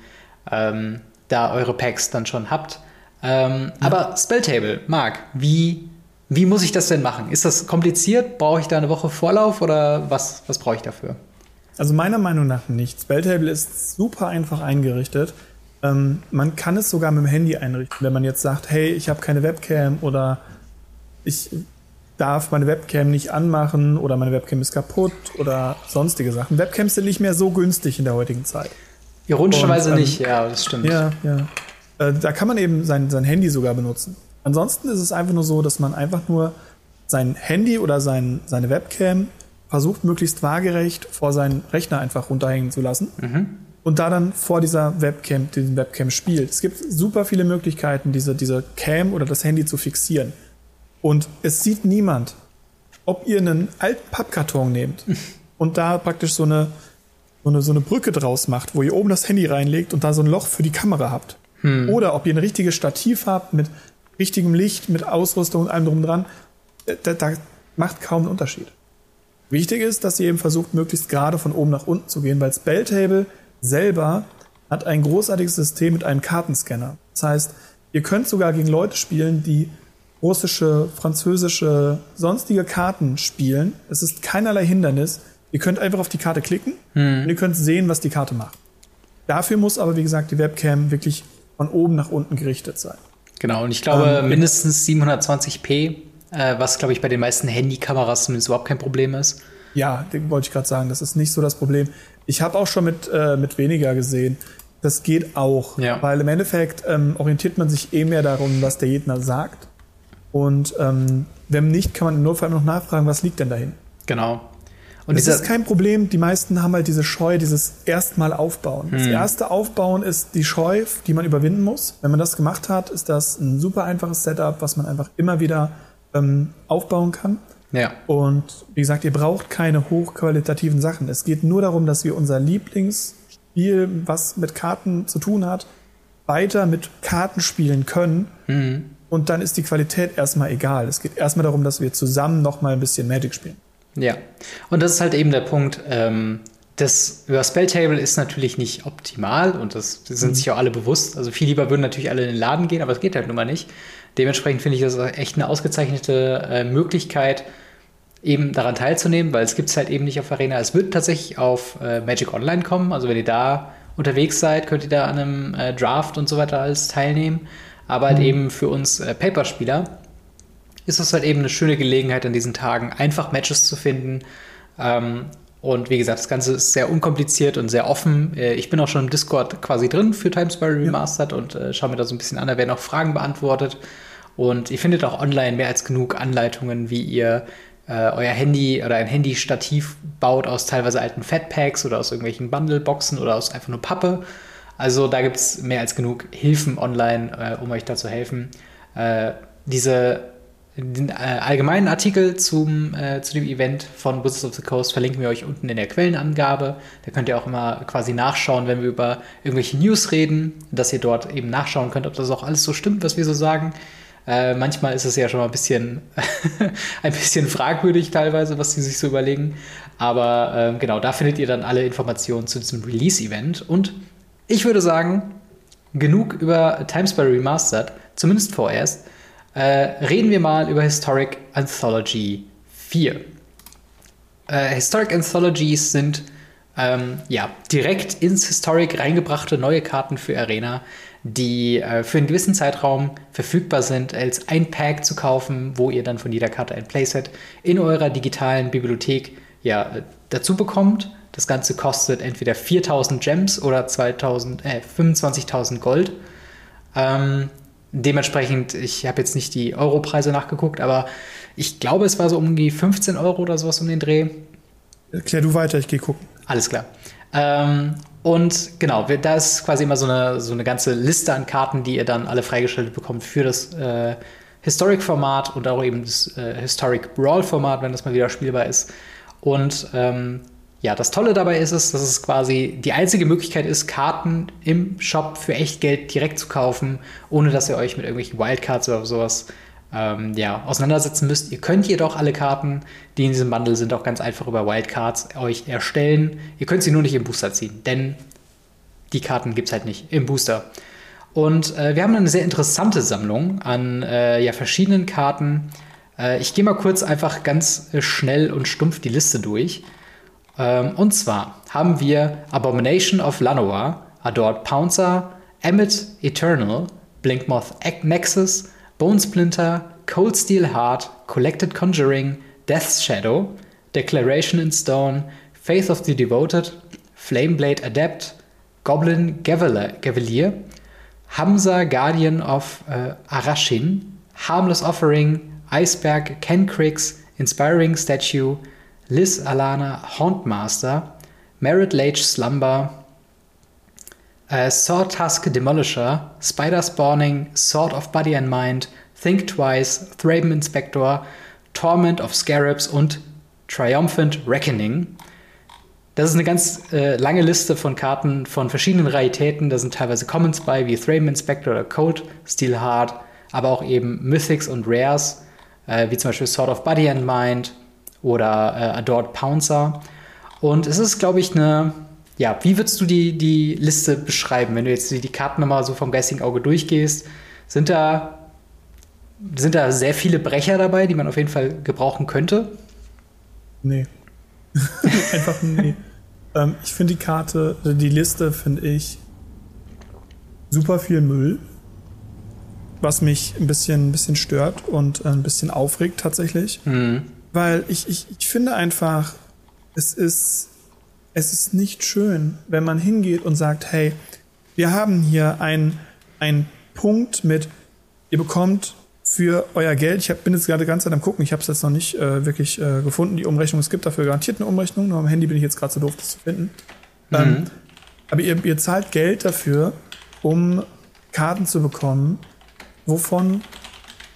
Ähm, da eure Packs dann schon habt. Ähm, ja. Aber Spelltable, Marc, wie, wie muss ich das denn machen? Ist das kompliziert? Brauche ich da eine Woche Vorlauf oder was, was brauche ich dafür? Also meiner Meinung nach nicht. Spelltable ist super einfach eingerichtet. Ähm, man kann es sogar mit dem Handy einrichten, wenn man jetzt sagt, hey, ich habe keine Webcam oder ich darf meine Webcam nicht anmachen oder meine Webcam ist kaputt oder sonstige Sachen. Webcams sind nicht mehr so günstig in der heutigen Zeit. Ironischerweise ähm, nicht, ja, das stimmt. Ja, ja. Äh, da kann man eben sein, sein Handy sogar benutzen. Ansonsten ist es einfach nur so, dass man einfach nur sein Handy oder sein, seine Webcam versucht, möglichst waagerecht vor seinen Rechner einfach runterhängen zu lassen. Mhm. Und da dann vor dieser Webcam, diesen Webcam spielt. Es gibt super viele Möglichkeiten, diese, diese Cam oder das Handy zu fixieren. Und es sieht niemand, ob ihr einen alten Pappkarton nehmt und da praktisch so eine, so eine, so eine Brücke draus macht, wo ihr oben das Handy reinlegt und da so ein Loch für die Kamera habt. Hm. Oder ob ihr ein richtiges Stativ habt mit richtigem Licht, mit Ausrüstung und allem drum dran. Äh, da, da, macht kaum einen Unterschied. Wichtig ist, dass ihr eben versucht, möglichst gerade von oben nach unten zu gehen, weil Spelltable selber hat ein großartiges System mit einem Kartenscanner. Das heißt, ihr könnt sogar gegen Leute spielen, die russische, französische, sonstige Karten spielen. Es ist keinerlei Hindernis. Ihr könnt einfach auf die Karte klicken hm. und ihr könnt sehen, was die Karte macht. Dafür muss aber, wie gesagt, die Webcam wirklich von oben nach unten gerichtet sein. Genau, und ich glaube ähm, mindestens 720p, äh, was, glaube ich, bei den meisten Handykameras zumindest überhaupt kein Problem ist. Ja, wollte ich gerade sagen, das ist nicht so das Problem. Ich habe auch schon mit, äh, mit weniger gesehen. Das geht auch, ja. weil im Endeffekt ähm, orientiert man sich eh mehr darum, was der Gegner sagt. Und ähm, wenn nicht, kann man im Notfall noch nachfragen, was liegt denn dahin. Genau. Und das ist kein Problem. Die meisten haben halt diese Scheu, dieses erstmal aufbauen. Hm. Das erste Aufbauen ist die Scheu, die man überwinden muss. Wenn man das gemacht hat, ist das ein super einfaches Setup, was man einfach immer wieder ähm, aufbauen kann. Ja. Und wie gesagt, ihr braucht keine hochqualitativen Sachen. Es geht nur darum, dass wir unser Lieblingsspiel, was mit Karten zu tun hat, weiter mit Karten spielen können. Mhm. Und dann ist die Qualität erstmal egal. Es geht erstmal darum, dass wir zusammen nochmal ein bisschen Magic spielen. Ja, und das ist halt eben der Punkt. Ähm, das über Spelltable ist natürlich nicht optimal und das sind mhm. sich auch alle bewusst. Also viel lieber würden natürlich alle in den Laden gehen, aber es geht halt nun mal nicht. Dementsprechend finde ich das echt eine ausgezeichnete äh, Möglichkeit, eben daran teilzunehmen, weil es gibt es halt eben nicht auf Arena. Es wird tatsächlich auf äh, Magic Online kommen. Also wenn ihr da unterwegs seid, könnt ihr da an einem äh, Draft und so weiter alles teilnehmen. Aber halt mhm. eben für uns äh, Paperspieler ist es halt eben eine schöne Gelegenheit an diesen Tagen, einfach Matches zu finden. Ähm, und wie gesagt, das Ganze ist sehr unkompliziert und sehr offen. Äh, ich bin auch schon im Discord quasi drin für Timesbury Remastered ja. und äh, schaue mir da so ein bisschen an. Da werden auch Fragen beantwortet. Und ihr findet auch online mehr als genug Anleitungen, wie ihr äh, euer Handy oder ein Handy-Stativ baut aus teilweise alten Fatpacks oder aus irgendwelchen Bundle-Boxen oder aus einfach nur Pappe. Also da gibt es mehr als genug Hilfen online, äh, um euch da zu helfen. Äh, diese den äh, allgemeinen Artikel zum, äh, zu dem Event von Wizards of the Coast verlinken wir euch unten in der Quellenangabe. Da könnt ihr auch immer quasi nachschauen, wenn wir über irgendwelche News reden, dass ihr dort eben nachschauen könnt, ob das auch alles so stimmt, was wir so sagen. Äh, manchmal ist es ja schon mal ein bisschen, ein bisschen fragwürdig teilweise, was sie sich so überlegen. Aber äh, genau, da findet ihr dann alle Informationen zu diesem Release-Event. Und ich würde sagen, genug über Times by Remastered, zumindest vorerst. Äh, reden wir mal über Historic Anthology 4. Äh, Historic Anthologies sind ähm, ja, direkt ins Historic reingebrachte neue Karten für Arena, die äh, für einen gewissen Zeitraum verfügbar sind, als ein Pack zu kaufen, wo ihr dann von jeder Karte ein Playset in eurer digitalen Bibliothek ja, äh, dazu bekommt. Das Ganze kostet entweder 4000 Gems oder 2000, äh, 25.000 Gold. Ähm, Dementsprechend, ich habe jetzt nicht die Europreise nachgeguckt, aber ich glaube, es war so um die 15 Euro oder sowas um den Dreh. Erklär du weiter, ich gehe gucken. Alles klar. Ähm, und genau, da ist quasi immer so eine, so eine ganze Liste an Karten, die ihr dann alle freigeschaltet bekommt für das äh, Historic-Format und auch eben das äh, Historic Brawl-Format, wenn das mal wieder spielbar ist. Und ähm, ja, das Tolle dabei ist es, dass es quasi die einzige Möglichkeit ist, Karten im Shop für echt Geld direkt zu kaufen, ohne dass ihr euch mit irgendwelchen Wildcards oder sowas ähm, ja, auseinandersetzen müsst. Ihr könnt jedoch alle Karten, die in diesem Bundle sind, auch ganz einfach über Wildcards euch erstellen. Ihr könnt sie nur nicht im Booster ziehen, denn die Karten gibt es halt nicht im Booster. Und äh, wir haben eine sehr interessante Sammlung an äh, ja, verschiedenen Karten. Äh, ich gehe mal kurz einfach ganz äh, schnell und stumpf die Liste durch. Ähm, und zwar haben wir Abomination of Lanoa, Adored Pouncer, Emmet Eternal, Blinkmoth Nexus, Bone Splinter, Cold Steel Heart, Collected Conjuring, Death's Shadow, Declaration in Stone, Faith of the Devoted, Flameblade Adept, Goblin Gavalier, Hamza Guardian of äh, Arashin, Harmless Offering, Iceberg, Ken Cricks, Inspiring Statue, Liz Alana Hauntmaster, Merit Lage Slumber, äh, Tusk Demolisher, Spider Spawning, Sword of Body and Mind, Think Twice, Thraben Inspector, Torment of Scarabs und Triumphant Reckoning. Das ist eine ganz äh, lange Liste von Karten von verschiedenen Raritäten. Da sind teilweise Commons bei, wie Thraben Inspector oder Cold Steel Heart, aber auch eben Mythics und Rares, äh, wie zum Beispiel Sword of Body and Mind, oder äh, Adored Pouncer. Und es ist, glaube ich, eine. Ja, wie würdest du die, die Liste beschreiben, wenn du jetzt die, die Karten nochmal so vom geistigen Auge durchgehst? Sind da, sind da sehr viele Brecher dabei, die man auf jeden Fall gebrauchen könnte? Nee. Einfach nee. ähm, ich finde die Karte, also die Liste finde ich super viel Müll, was mich ein bisschen, ein bisschen stört und ein bisschen aufregt tatsächlich. Mhm. Weil ich, ich, ich finde einfach, es ist, es ist nicht schön, wenn man hingeht und sagt, hey, wir haben hier einen Punkt mit, ihr bekommt für euer Geld, ich hab, bin jetzt gerade die ganze Zeit am gucken, ich habe es jetzt noch nicht äh, wirklich äh, gefunden, die Umrechnung, es gibt dafür garantiert eine Umrechnung, nur am Handy bin ich jetzt gerade so doof, das zu finden. Mhm. Ähm, aber ihr, ihr zahlt Geld dafür, um Karten zu bekommen, wovon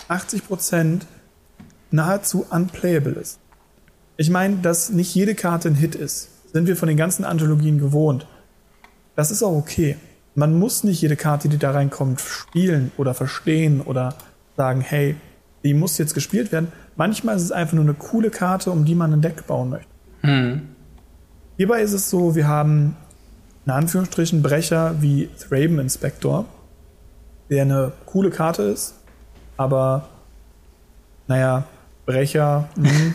80% nahezu unplayable ist. Ich meine, dass nicht jede Karte ein Hit ist, sind wir von den ganzen Anthologien gewohnt. Das ist auch okay. Man muss nicht jede Karte, die da reinkommt, spielen oder verstehen oder sagen, hey, die muss jetzt gespielt werden. Manchmal ist es einfach nur eine coole Karte, um die man ein Deck bauen möchte. Mhm. Hierbei ist es so, wir haben in Anführungsstrichen Brecher wie Thraben Inspector, der eine coole Karte ist, aber naja, Brecher, mh,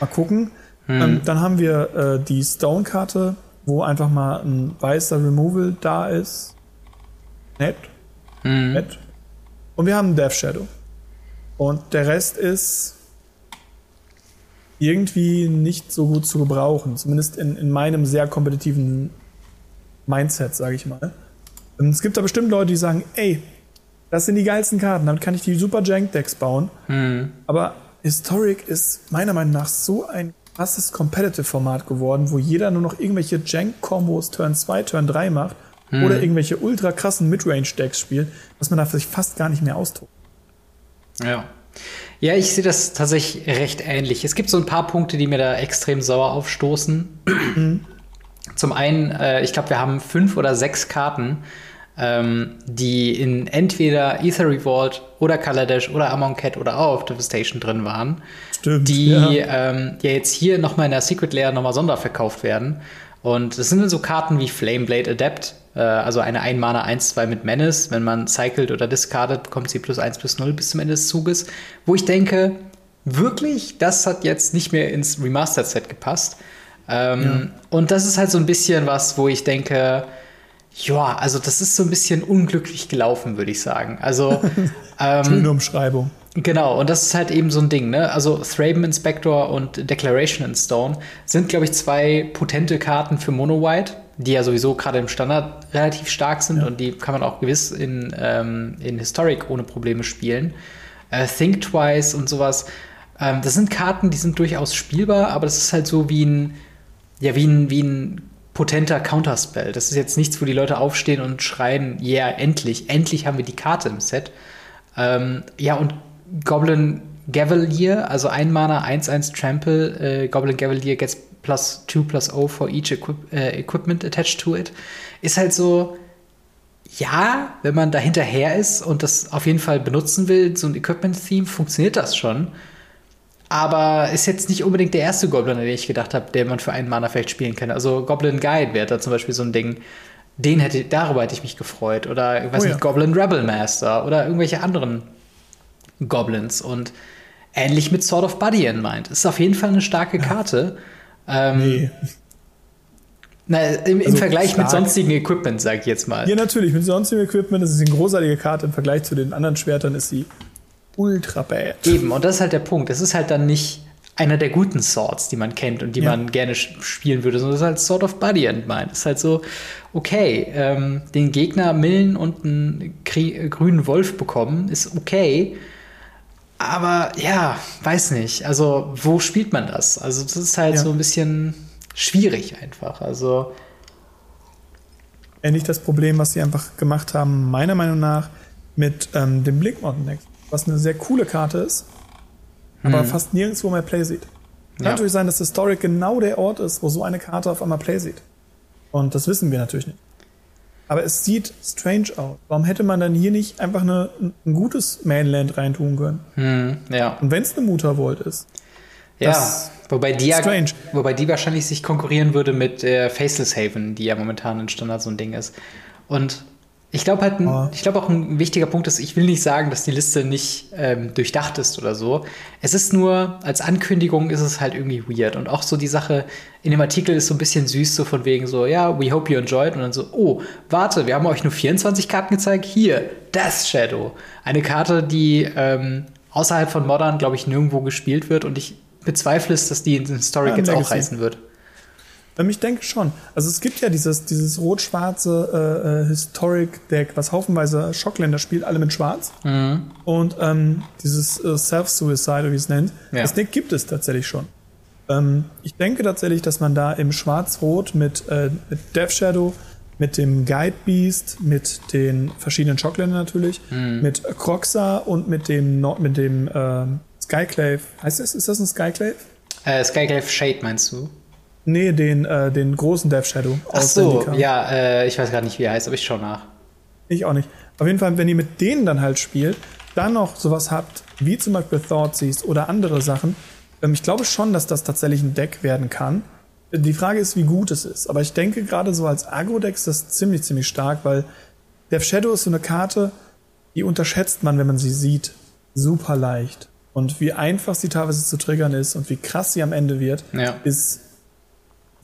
mal gucken. Hm. Ähm, dann haben wir äh, die Stone-Karte, wo einfach mal ein weißer Removal da ist. Nett. Hm. Nett. Und wir haben Death Shadow. Und der Rest ist irgendwie nicht so gut zu gebrauchen. Zumindest in, in meinem sehr kompetitiven Mindset, sage ich mal. Und es gibt da bestimmt Leute, die sagen, ey, das sind die geilsten Karten, damit kann ich die super Jank-Decks bauen. Hm. Aber Historic ist meiner Meinung nach so ein krasses Competitive-Format geworden, wo jeder nur noch irgendwelche Jank-Kombos Turn 2, Turn 3 macht hm. oder irgendwelche ultra krassen Midrange-Decks spielt, dass man da sich fast gar nicht mehr austobt. Ja. Ja, ich sehe das tatsächlich recht ähnlich. Es gibt so ein paar Punkte, die mir da extrem sauer aufstoßen. Mhm. Zum einen, äh, ich glaube, wir haben fünf oder sechs Karten, ähm, die in entweder Ether Revolt oder Kaladesh oder Amon Cat oder auch auf Devastation drin waren. Stimmt. Die ja, ähm, ja jetzt hier nochmal in der Secret Layer nochmal sonderverkauft werden. Und das sind dann so Karten wie Flameblade Adept, äh, also eine Einmana 1-2 mit Menace. Wenn man cycelt oder discardet, bekommt sie plus 1 plus 0 bis zum Ende des Zuges. Wo ich denke, wirklich, das hat jetzt nicht mehr ins Remastered-Set gepasst. Ähm, ja. Und das ist halt so ein bisschen was, wo ich denke, ja, also das ist so ein bisschen unglücklich gelaufen, würde ich sagen. Also ähm, Schöne Umschreibung. Genau, und das ist halt eben so ein Ding, ne? Also Thraben Inspector und Declaration in Stone sind, glaube ich, zwei potente Karten für Mono White, die ja sowieso gerade im Standard relativ stark sind ja. und die kann man auch gewiss in, ähm, in Historic ohne Probleme spielen. Äh, Think Twice und sowas. Ähm, das sind Karten, die sind durchaus spielbar, aber das ist halt so wie ein ja, wie ein, wie ein potenter Counterspell. Das ist jetzt nichts, wo die Leute aufstehen und schreien, ja, yeah, endlich, endlich haben wir die Karte im Set. Ähm, ja, und Goblin Gavalier, also ein Mana, 1-1 Trample, äh, Goblin Gavalier gets plus 2 plus 0 for each equip äh, equipment attached to it, ist halt so, ja, wenn man da hinterher ist und das auf jeden Fall benutzen will, so ein Equipment-Theme, funktioniert das schon. Aber ist jetzt nicht unbedingt der erste Goblin, an den ich gedacht habe, der man für einen Mana vielleicht spielen kann. Also Goblin Guide wäre da zum Beispiel so ein Ding. Den hätte, darüber hätte ich mich gefreut. Oder, ich weiß oh, nicht, ja. Goblin Rebel Master oder irgendwelche anderen Goblins. Und ähnlich mit Sword of Buddy in Mind. Ist auf jeden Fall eine starke Karte. Ähm, nee. Na, im, im also Vergleich stark. mit sonstigen Equipment, sag ich jetzt mal. Ja, natürlich. Mit sonstigem Equipment das ist eine großartige Karte. Im Vergleich zu den anderen Schwertern ist sie ultra bad. Eben, und das ist halt der Punkt. Es ist halt dann nicht einer der guten Swords, die man kennt und die ja. man gerne spielen würde, sondern es ist halt Sword of Body and Mind. Es ist halt so, okay, ähm, den Gegner millen und einen grünen Wolf bekommen, ist okay. Aber ja, weiß nicht. Also, wo spielt man das? Also, das ist halt ja. so ein bisschen schwierig einfach. Also. Ähnlich das Problem, was sie einfach gemacht haben, meiner Meinung nach, mit ähm, dem Blink Mountain Next was eine sehr coole Karte ist, aber mhm. fast nirgendwo mehr Play sieht. Kann ja. natürlich sein, dass Historic genau der Ort ist, wo so eine Karte auf einmal Play sieht. Und das wissen wir natürlich nicht. Aber es sieht strange aus. Warum hätte man dann hier nicht einfach eine, ein gutes Mainland reintun können? Hm, ja. Und wenn es eine Muttervolt ist. Ja, wobei die, ja, strange. wobei die wahrscheinlich sich konkurrieren würde mit äh, Faceless Haven, die ja momentan in Standard so ein Ding ist. Und ich glaube halt, ein- ich glaube auch ein wichtiger Punkt ist, ich will nicht sagen, dass die Liste nicht ähm, durchdacht ist oder so. Es ist nur, als Ankündigung ist es halt irgendwie weird. Und auch so die Sache in dem Artikel ist so ein bisschen süß, so von wegen so, ja, we hope you enjoyed. Und dann so, oh, warte, wir haben euch nur 24 Karten gezeigt. Hier, Death Shadow. Eine Karte, die ähm, außerhalb von Modern, glaube ich, nirgendwo gespielt wird. Und ich bezweifle es, dass die in Historic Ja, jetzt auch reißen wird. Ich denke schon. Also es gibt ja dieses, dieses rot-schwarze äh, äh, Historic-Deck, was haufenweise Schockländer spielt, alle mit Schwarz. Mhm. Und ähm, dieses äh, Self-Suicide, wie es nennt, Ja. das Deck gibt es tatsächlich schon. Ähm, ich denke tatsächlich, dass man da im Schwarz-Rot mit, äh, mit Death Shadow, mit dem Guide Beast, mit den verschiedenen Schockländern natürlich, Mhm. mit Croxa und mit dem, mit dem ähm, Skyclave. Heißt das, ist das ein Skyclave? Äh, Skyclave Shade meinst du? Nee, den, äh, den großen Death Shadow Ach so, ja, äh, ich weiß gerade nicht, wie er heißt, aber ich schau nach. Ich auch nicht. Auf jeden Fall, wenn ihr mit denen dann halt spielt, dann noch sowas habt, wie zum Beispiel Thoughtseize oder andere Sachen, ähm, ich glaube schon, dass das tatsächlich ein Deck werden kann. Die Frage ist, wie gut es ist. Aber ich denke, gerade so als Agro-Deck ist das ziemlich, ziemlich stark, weil Death Shadow ist so eine Karte, die unterschätzt man, wenn man sie sieht, super leicht. Und wie einfach sie teilweise zu triggern ist und wie krass sie am Ende wird, Ja. ist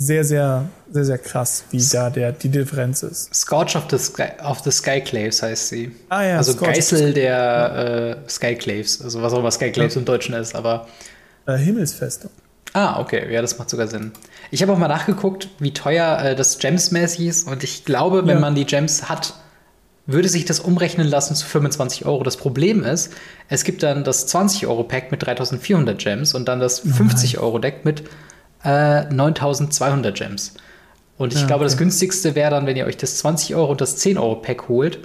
sehr, sehr, sehr, sehr krass, wie da der, die Differenz ist. Scourge of the, Sky, of the Skyclaves heißt sie. Ah ja, also Scourge Geißel der äh, Skyclaves, also was auch immer Skyclaves im Deutschen ist, aber. Äh, Himmelsfestung. Ah, okay, ja, das macht sogar Sinn. Ich habe auch mal nachgeguckt, wie teuer äh, das Gems-mäßig ist und ich glaube, wenn Ja. man die Gems hat, würde sich das umrechnen lassen zu 25 Euro. Das Problem ist, es gibt dann das 20-Euro-Pack mit 3400 Gems und dann das 50-Euro-Deck mit äh, 9200 Gems. Und ich Ja, glaube, das okay. günstigste wäre dann, wenn ihr euch das 20 Euro und das 10 Euro Pack holt.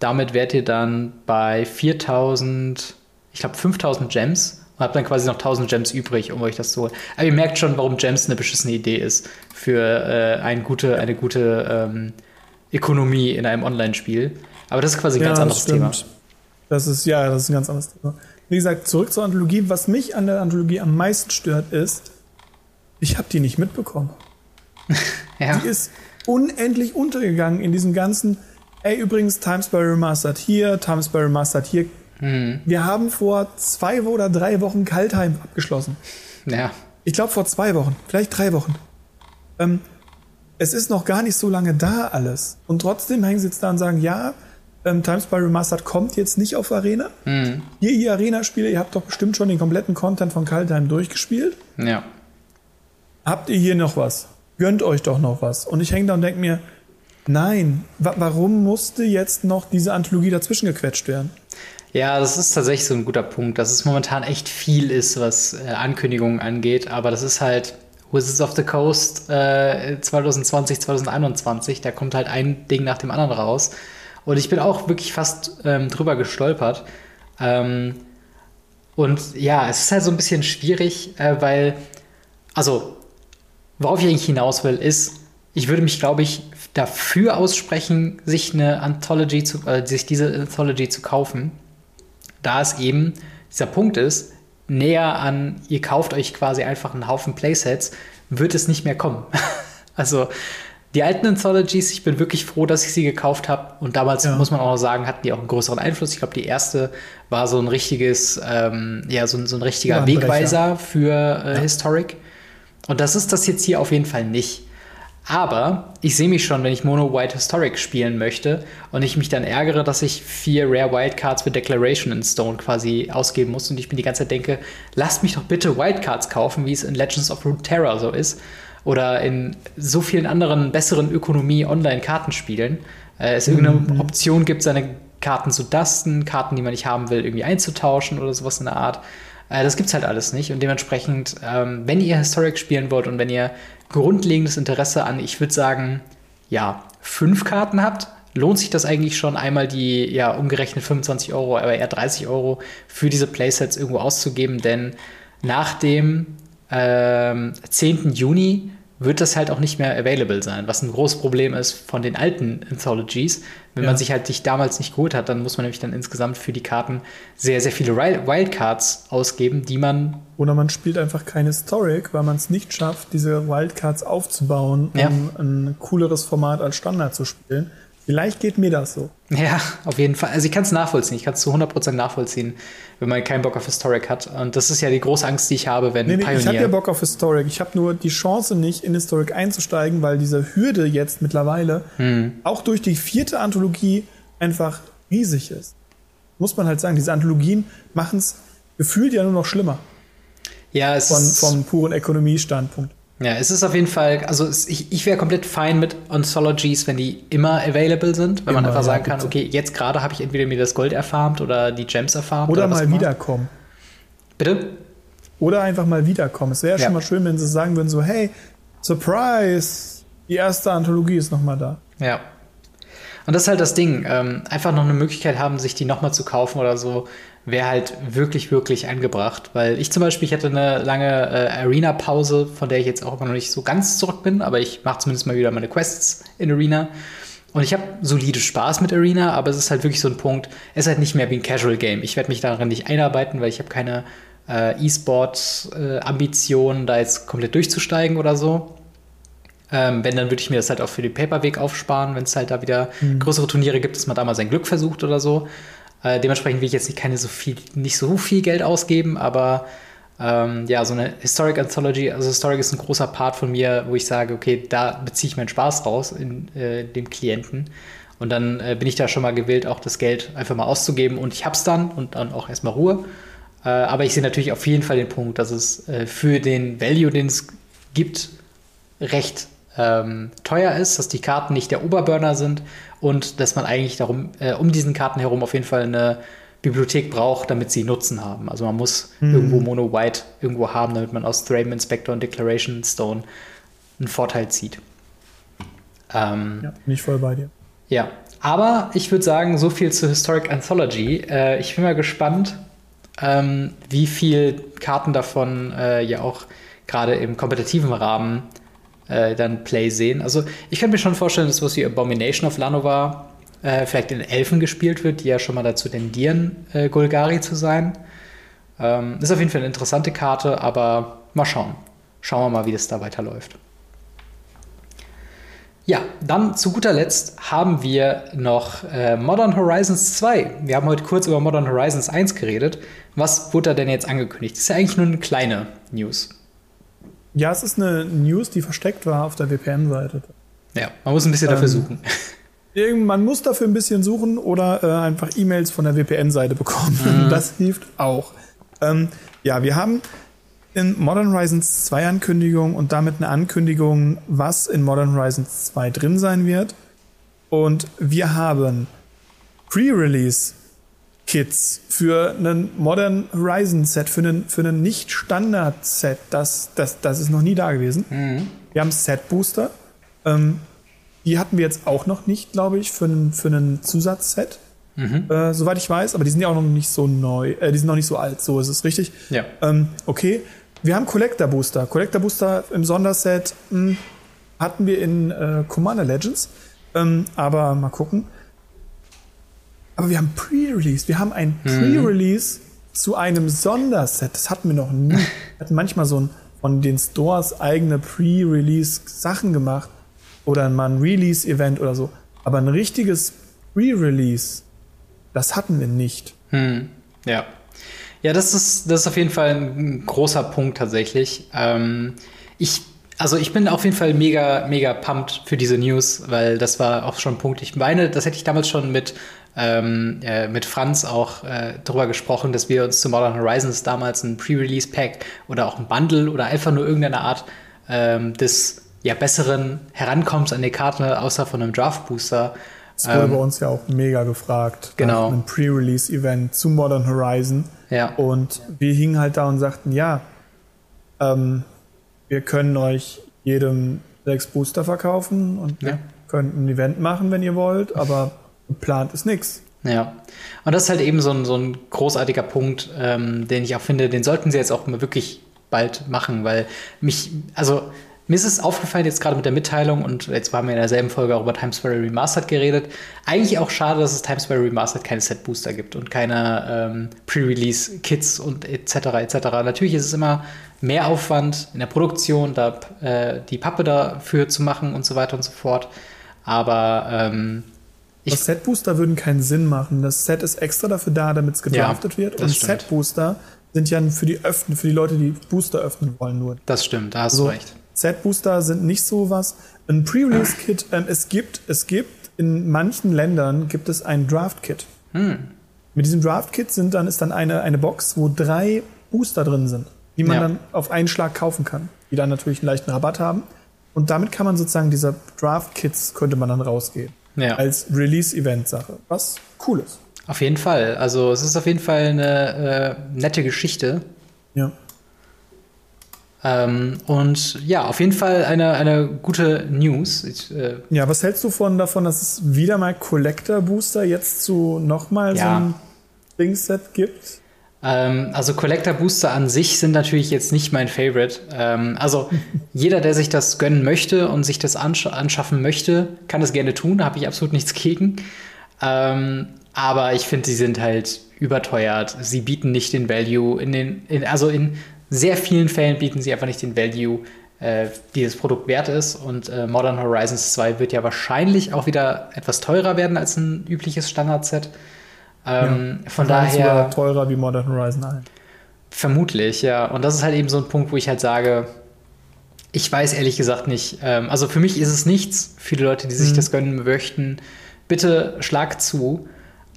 Damit wärt ihr dann bei 4000, ich glaube 5000 Gems und habt dann quasi noch 1000 Gems übrig, um euch das zu holen. Aber ihr merkt schon, warum Gems eine beschissene Idee ist für äh, ein gute, eine gute ähm, Ökonomie in einem Online-Spiel. Aber das ist quasi ein ganz Ja, anderes das Thema. stimmt. Das ist, ja, das ist ein ganz anderes Thema. Wie gesagt, zurück zur Anthologie. Was mich an der Anthologie am meisten stört, ist, ich habe die nicht mitbekommen. Ja. Die ist unendlich untergegangen in diesem ganzen, ey, übrigens, Times by Remastered hier, Times by Remastered hier. Hm. Wir haben vor zwei oder drei Wochen Kaltheim abgeschlossen. ja. Ich glaube vor zwei Wochen, vielleicht drei Wochen. Ähm, es ist noch gar nicht so lange da alles. Und trotzdem hängen sie jetzt da und sagen, ja, ähm, Times by Remastered kommt jetzt nicht auf Arena. Hm. Ihr, ihr Arena-Spieler, ihr habt doch bestimmt schon den kompletten Content von Kaltheim durchgespielt. Ja. Habt ihr hier noch was? Gönnt euch doch noch was. Und ich hänge da und denke mir, nein, wa warum musste jetzt noch diese Anthologie dazwischen gequetscht werden? Ja, das ist tatsächlich so ein guter Punkt, dass es momentan echt viel ist, was äh, Ankündigungen angeht. Aber das ist halt Wizards of the Coast äh, 2020, 2021. Da kommt halt ein Ding nach dem anderen raus. Und ich bin auch wirklich fast ähm, drüber gestolpert. Ähm, und ja, es ist halt so ein bisschen schwierig, äh, weil, also, worauf ich eigentlich hinaus will, ist, ich würde mich, glaube ich, dafür aussprechen, sich eine Anthology zu, äh, sich diese Anthology zu kaufen, da es eben dieser Punkt ist, näher an, ihr kauft euch quasi einfach einen Haufen Playsets, wird es nicht mehr kommen. also die alten Anthologies, ich bin wirklich froh, dass ich sie gekauft habe. Und damals Ja. muss man auch noch sagen, hatten die auch einen größeren Einfluss. Ich glaube, die erste war so ein richtiges, ähm, ja, so, ein- so ein richtiger Bahnbrecher. Wegweiser für äh, Historic. Und das ist das jetzt hier auf jeden Fall nicht. Aber ich sehe mich schon, wenn ich Mono White Historic spielen möchte und ich mich dann ärgere, dass ich vier Rare Wildcards für Declaration in Stone quasi ausgeben muss und ich mir die ganze Zeit denke, lasst mich doch bitte Wildcards kaufen, wie es in Legends of Runeterra so ist oder in so vielen anderen besseren Ökonomie-Online-Kartenspielen. Äh, es irgendeine Option gibt, seine Karten zu dusten, Karten, die man nicht haben will, irgendwie einzutauschen oder sowas in der Art. Äh, das gibt's halt alles nicht. Und dementsprechend, ähm, wenn ihr Historic spielen wollt und wenn ihr grundlegendes Interesse an, ich würde sagen, ja, fünf Karten habt, lohnt sich das eigentlich schon einmal die, ja, umgerechnet 25 Euro, aber eher 30 Euro für diese Playsets irgendwo auszugeben, denn nach dem ähm, 10. Juni wird das halt auch nicht mehr available sein, was ein großes Problem ist von den alten Anthologies. Wenn Ja. man sich halt dich damals nicht geholt hat, dann muss man nämlich dann insgesamt für die Karten sehr, sehr viele Wi- Wildcards ausgeben, die man Oder man spielt einfach keine Historic, weil man es nicht schafft, diese Wildcards aufzubauen, um Ja. ein cooleres Format als Standard zu spielen. Vielleicht geht mir das so. Ja, auf jeden Fall. Also ich kann es nachvollziehen. Ich kann es zu 100% nachvollziehen, wenn man keinen Bock auf Historic hat. Und das ist ja die große Angst, die ich habe, wenn Nee, nee, ich habe Pioneer... ja Bock auf Historic. Ich habe nur die Chance nicht, in Historic einzusteigen, weil diese Hürde jetzt mittlerweile Hm. auch durch die vierte Anthologie einfach riesig ist. Muss man halt sagen, diese Anthologien machen es gefühlt ja nur noch schlimmer ja, es von, ist, vom puren Ökonomiestandpunkt. Ja, es ist auf jeden Fall, also es, ich, ich wäre komplett fein mit Anthologies, wenn die immer available sind, wenn man Immer, einfach ja, sagen kann, bitte. okay, jetzt gerade habe ich entweder mir das Gold erfarmt oder die Gems erfarmt. Oder was mal wiederkommen. Bitte? Oder einfach mal wiederkommen. Es wäre Ja. schon mal schön, wenn sie sagen würden, so, hey, Surprise, die erste Anthologie ist noch mal da. Ja. Und das ist halt das Ding. Ähm, einfach noch eine Möglichkeit haben, sich die nochmal zu kaufen oder so, wäre halt wirklich, wirklich angebracht. Weil ich zum Beispiel, ich hatte eine lange äh, Arena-Pause, von der ich jetzt auch immer noch nicht so ganz zurück bin, aber ich mache zumindest mal wieder meine Quests in Arena. Und ich habe solide Spaß mit Arena, aber es ist halt wirklich so ein Punkt, es ist halt nicht mehr wie ein Casual-Game. Ich werde mich daran nicht einarbeiten, weil ich habe keine äh, E-Sport-Ambitionen, da jetzt komplett durchzusteigen oder so. Ähm, wenn, dann würde ich mir das halt auch für den Paperweg aufsparen, wenn es halt da wieder größere Turniere gibt, dass man da mal sein Glück versucht oder so. Äh, dementsprechend will ich jetzt nicht, keine so viel, nicht so viel Geld ausgeben, aber ähm, ja, so eine Historic Anthology, also Historic ist ein großer Part von mir, wo ich sage, okay, da beziehe ich meinen Spaß raus in äh, dem Klienten. Und dann äh, bin ich da schon mal gewillt, auch das Geld einfach mal auszugeben und ich hab's dann und dann auch erstmal Ruhe. Äh, aber ich sehe natürlich auf jeden Fall den Punkt, dass es äh, für den Value, den es gibt, recht ähm, teuer ist, dass die Karten nicht der Oberburner sind und dass man eigentlich darum, äh, um diesen Karten herum auf jeden Fall eine Bibliothek braucht, damit sie Nutzen haben. Also man muss irgendwo Mono White irgendwo haben, damit man aus Thraben Inspector und Declaration Stone einen Vorteil zieht. Ähm, Ja, bin ich voll bei dir. ja, aber ich würde sagen, so viel zu Historic Anthology. Äh, ich bin mal gespannt, ähm, wie viel Karten davon äh, ja auch gerade im kompetitiven Rahmen äh, dann Play sehen. Also ich könnte mir schon vorstellen, dass sowas wie Abomination of Lanova äh, vielleicht in Elfen gespielt wird, die ja schon mal dazu tendieren, äh, Golgari zu sein. Ähm, ist auf jeden Fall eine interessante Karte, aber mal schauen. Schauen wir mal, wie das da weiterläuft. Ja, dann zu guter Letzt haben wir noch äh, Modern Horizons 2. Wir haben heute kurz über Modern Horizons 1 geredet. Was wurde da denn jetzt angekündigt? Das ist ja eigentlich nur eine kleine News. Ja, es ist eine News, die versteckt war auf der WPN-Seite. Ja, man muss ein bisschen dafür Ähm, suchen. Irgend- Man muss dafür ein bisschen suchen oder äh, einfach E-Mails von der WPN-Seite bekommen. Das hilft auch. Ähm, ja, wir haben in Modern Horizons 2 Ankündigung und damit eine Ankündigung, was in Modern Horizons 2 drin sein wird. Und wir haben Pre-Release-Kits für einen Modern Horizon Set, für einen, für einen Nicht-Standard-Set. Das, das, das ist noch nie da gewesen. Wir haben Set-Booster. Ähm, die hatten wir jetzt auch noch nicht, glaube ich, für einen, für einen Zusatzset. Äh, soweit ich weiß, aber die sind ja auch noch nicht so neu, äh, die sind noch nicht so alt, so ist es richtig. Ja. Ähm, okay. Wir haben Collector Booster. Collector Booster im Sonderset mh, hatten wir in äh, Commander Legends. Ähm, aber mal gucken. Aber wir haben Pre-Release. Wir haben ein Pre-Release zu einem Sonderset. Das hatten wir noch nie. Wir hatten manchmal so ein von den Stores eigene Pre-Release-Sachen gemacht. Oder mal ein Release-Event oder so. Aber ein richtiges Pre-Release, das hatten wir nicht. Hm, ja. Ja, das ist, das ist auf jeden Fall ein großer Punkt tatsächlich. Ähm, ich, also ich bin auf jeden Fall mega, mega pumped für diese News, weil das war auch schon ein Punkt. Ich meine, das hätte ich damals schon mit, ähm, äh, mit Franz auch äh, drüber gesprochen, dass wir uns zu Modern Horizons damals ein Pre-Release-Pack oder auch ein Bundle oder einfach nur irgendeine Art ähm, des ja, besseren Herankommens an die Karte, außer von einem Draft-Booster, Das wurde bei uns ja auch mega gefragt. Genau. Einem Pre-Release-Event zu Modern Horizon. Ja. Und wir hingen halt da und sagten, ja, ähm, wir können euch jedem sechs Booster verkaufen und Ja. wir könnten ein Event machen, wenn ihr wollt, aber geplant ist nix. Ja, und das ist halt eben so ein, so ein großartiger Punkt, ähm, den ich auch finde, den sollten sie jetzt auch mal wirklich bald machen, weil mich, also mir ist es aufgefallen, jetzt gerade mit der Mitteilung, und jetzt haben wir in derselben Folge auch über Times Square Remastered geredet. Eigentlich auch schade, dass es Times Square Remastered keine Set-Booster gibt und keine ähm, Pre-Release-Kits und etc. etc. Natürlich ist es immer mehr Aufwand in der Produktion, da äh, die Pappe dafür zu machen und so weiter und so fort. Aber ähm, das Set-Booster würden keinen Sinn machen. Das Set ist extra dafür da, damit es gedraftet ja, wird. Und Set-Booster sind ja für die öffnen, für die Leute, die Booster öffnen wollen, nur. Das stimmt, da hast also, du recht. Set-Booster sind nicht so was. Ein Pre-Release-Kit, ähm, es gibt, es gibt in manchen Ländern gibt es ein Draft-Kit. Hm. Mit diesem Draft-Kit sind dann, ist dann eine, eine Box, wo drei Booster drin sind, die man ja. dann auf einen Schlag kaufen kann, die dann natürlich einen leichten Rabatt haben. Und damit kann man sozusagen dieser Draft-Kits könnte man dann rausgehen. Ja. Als Release-Event-Sache. Was cool ist. Auf jeden Fall. Also es ist auf jeden Fall eine äh, nette Geschichte. Ja. Ähm, und ja, auf jeden Fall eine, eine gute News. Ich, äh ja, was hältst du von davon, dass es wieder mal Collector Booster jetzt zu nochmal ja. so ein Dingset gibt? Ähm, also Collector Booster an sich sind natürlich jetzt nicht mein Favorite. Ähm, also jeder, der sich das gönnen möchte und sich das ansch anschaffen möchte, kann das gerne tun. Da habe ich absolut nichts gegen. Ähm, aber ich finde, sie sind halt überteuert. Sie bieten nicht den Value in den, in, also in sehr vielen Fällen bieten sie einfach nicht den Value, äh, die das Produkt wert ist. Und äh, Modern Horizons 2 wird ja wahrscheinlich auch wieder etwas teurer werden als ein übliches Standardset. Ähm, ja, von daher. teurer wie Modern Horizon 1. Vermutlich, ja. Und das ist halt eben so ein Punkt, wo ich halt sage, ich weiß ehrlich gesagt nicht. Ähm, also für mich ist es nichts. Viele Leute, die sich mhm. das gönnen möchten, bitte schlag zu.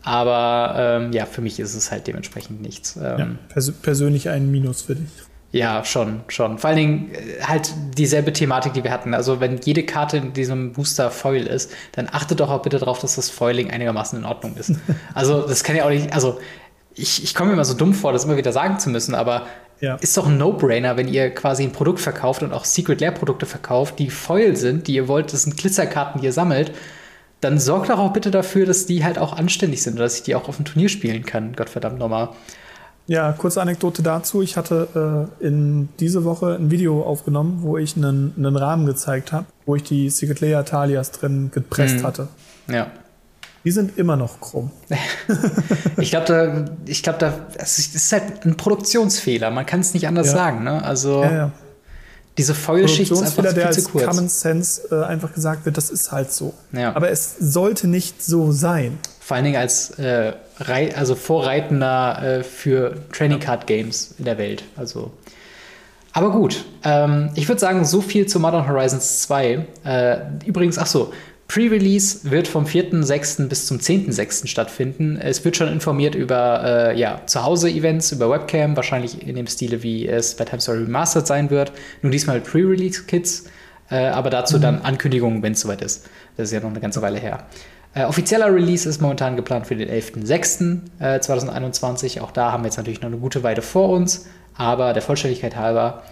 Aber ähm, ja, für mich ist es halt dementsprechend nichts. Ähm, ja, pers persönlich ein Minus für dich. Ja, schon, schon. Vor allen Dingen äh, halt dieselbe Thematik, die wir hatten. Also wenn jede Karte in diesem Booster Foil ist, dann achtet doch auch bitte darauf, dass das Foiling einigermaßen in Ordnung ist. also das kann ja auch nicht, also ich, ich komme mir immer so dumm vor, das immer wieder sagen zu müssen, aber ja. ist doch ein No-Brainer, wenn ihr quasi ein Produkt verkauft und auch Secret Lair Produkte verkauft, die Foil sind, die ihr wollt, das sind Glitzerkarten, die ihr sammelt dann sorgt doch auch bitte dafür, dass die halt auch anständig sind, dass ich die auch auf dem Turnier spielen kann. Gottverdammt nochmal. Ja, kurze Anekdote dazu. Ich hatte äh, in diese Woche ein Video aufgenommen, wo ich einen, einen Rahmen gezeigt habe, wo ich die Secret Layer Talias drin gepresst mhm. hatte. Ja. Die sind immer noch krumm. ich glaube, da, ich glaube, da, es ist halt ein Produktionsfehler. Man kann es nicht anders ja. sagen. Ne? Also ja, ja. Diese Foilschicht ist einfach der viel zu kurz. Common Sense äh, einfach gesagt wird, das ist halt so. Ja. Aber es sollte nicht so sein. Vor allen Dingen als äh, also Vorreitender äh, für Training Card Games in der Welt. Also aber gut, ähm, ich würde sagen, so viel zu Modern Horizons 2. Äh, übrigens, ach so, Pre-Release wird vom 4.6. bis zum 10.6. stattfinden. Es wird schon informiert über äh, ja, Zuhause-Events, über Webcam, wahrscheinlich in dem Stile, wie es bei Time Story Remastered sein wird. Nur diesmal mit Pre-Release-Kits, äh, aber dazu mhm. dann Ankündigungen, wenn es soweit ist. Das ist ja noch eine ganze Weile her. Äh, offizieller Release ist momentan geplant für den 11.06.2021. Äh, Auch da haben wir jetzt natürlich noch eine gute Weile vor uns, aber der Vollständigkeit halber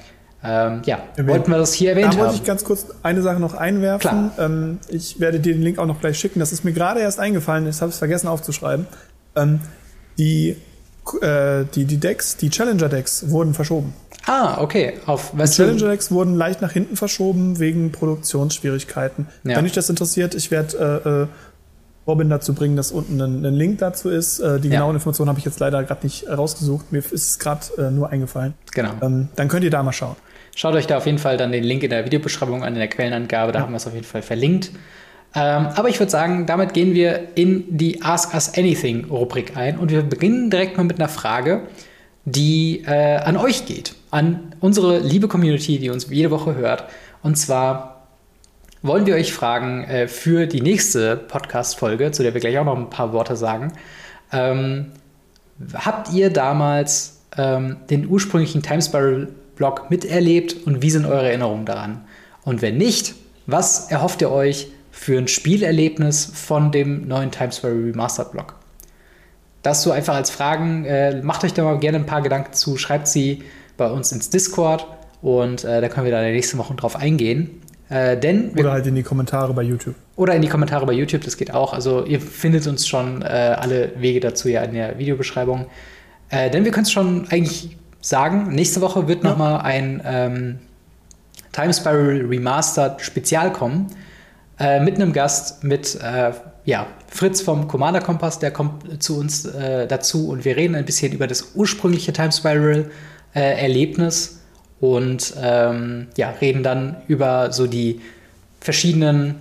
ähm, ja, erwähnt. wollten wir das hier erwähnt haben. Da wollte ich ganz kurz eine Sache noch einwerfen. Ähm, ich werde dir den Link auch noch gleich schicken. Das ist mir gerade erst eingefallen. Das habe ich vergessen aufzuschreiben. Ähm, die, äh, die, die Decks, die Challenger-Decks wurden verschoben. Ah, okay. Auf die Challenger-Decks wurden leicht nach hinten verschoben wegen Produktionsschwierigkeiten. Ja. Wenn dich das interessiert, ich werde äh, äh, Robin dazu bringen, dass unten ein, ein Link dazu ist. Äh, die genauen ja. Informationen habe ich jetzt leider gerade nicht rausgesucht. Mir ist es gerade äh, nur eingefallen. Genau. Ähm, dann könnt ihr da mal schauen. Schaut euch da auf jeden Fall dann den Link in der Videobeschreibung an, in der Quellenangabe, da ja. haben wir es auf jeden Fall verlinkt. Ähm, aber ich würde sagen, damit gehen wir in die Ask Us Anything Rubrik ein und wir beginnen direkt mal mit einer Frage, die äh, an euch geht, an unsere liebe Community, die uns jede Woche hört. Und zwar wollen wir euch fragen äh, für die nächste Podcast-Folge, zu der wir gleich auch noch ein paar Worte sagen. Ähm, habt ihr damals ähm, den ursprünglichen Time Spiral Blog miterlebt und wie sind eure Erinnerungen daran? Und wenn nicht, was erhofft ihr euch für ein Spielerlebnis von dem neuen Times Square Remastered Blog? Das so einfach als Fragen. Äh, macht euch da mal gerne ein paar Gedanken zu, schreibt sie bei uns ins Discord und äh, da können wir den nächsten Wochen drauf eingehen. Äh, denn oder halt in die Kommentare bei YouTube. Oder in die Kommentare bei YouTube, das geht auch. Also ihr findet uns schon äh, alle Wege dazu ja in der Videobeschreibung. Äh, denn wir können es schon eigentlich sagen, nächste Woche wird ja. nochmal ein ähm, Time Spiral Remastered Spezial kommen. Äh, mit einem Gast, mit äh, ja, Fritz vom Commander Kompass, der kommt zu uns äh, dazu und wir reden ein bisschen über das ursprüngliche Time Spiral Erlebnis und ähm, ja, reden dann über so die verschiedenen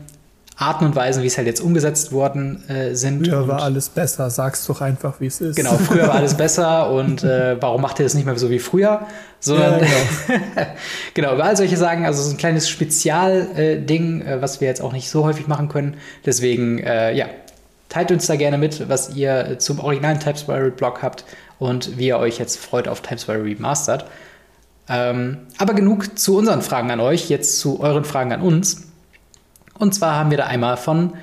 Arten und Weisen, wie es halt jetzt umgesetzt worden äh, sind. Früher war alles besser, sag's doch einfach, wie es ist. Genau, früher war alles besser und äh, warum macht ihr das nicht mehr so wie früher? Sondern, ja, genau. genau, über all solche Sagen, also so ein kleines Spezialding, äh, was wir jetzt auch nicht so häufig machen können. Deswegen, äh, ja, teilt uns da gerne mit, was ihr zum originalen Type Spiral Blog habt und wie ihr euch jetzt freut auf Type Spiral Remastered. Ähm, aber genug zu unseren Fragen an euch, jetzt zu euren Fragen an uns. Und zwar haben wir da einmal von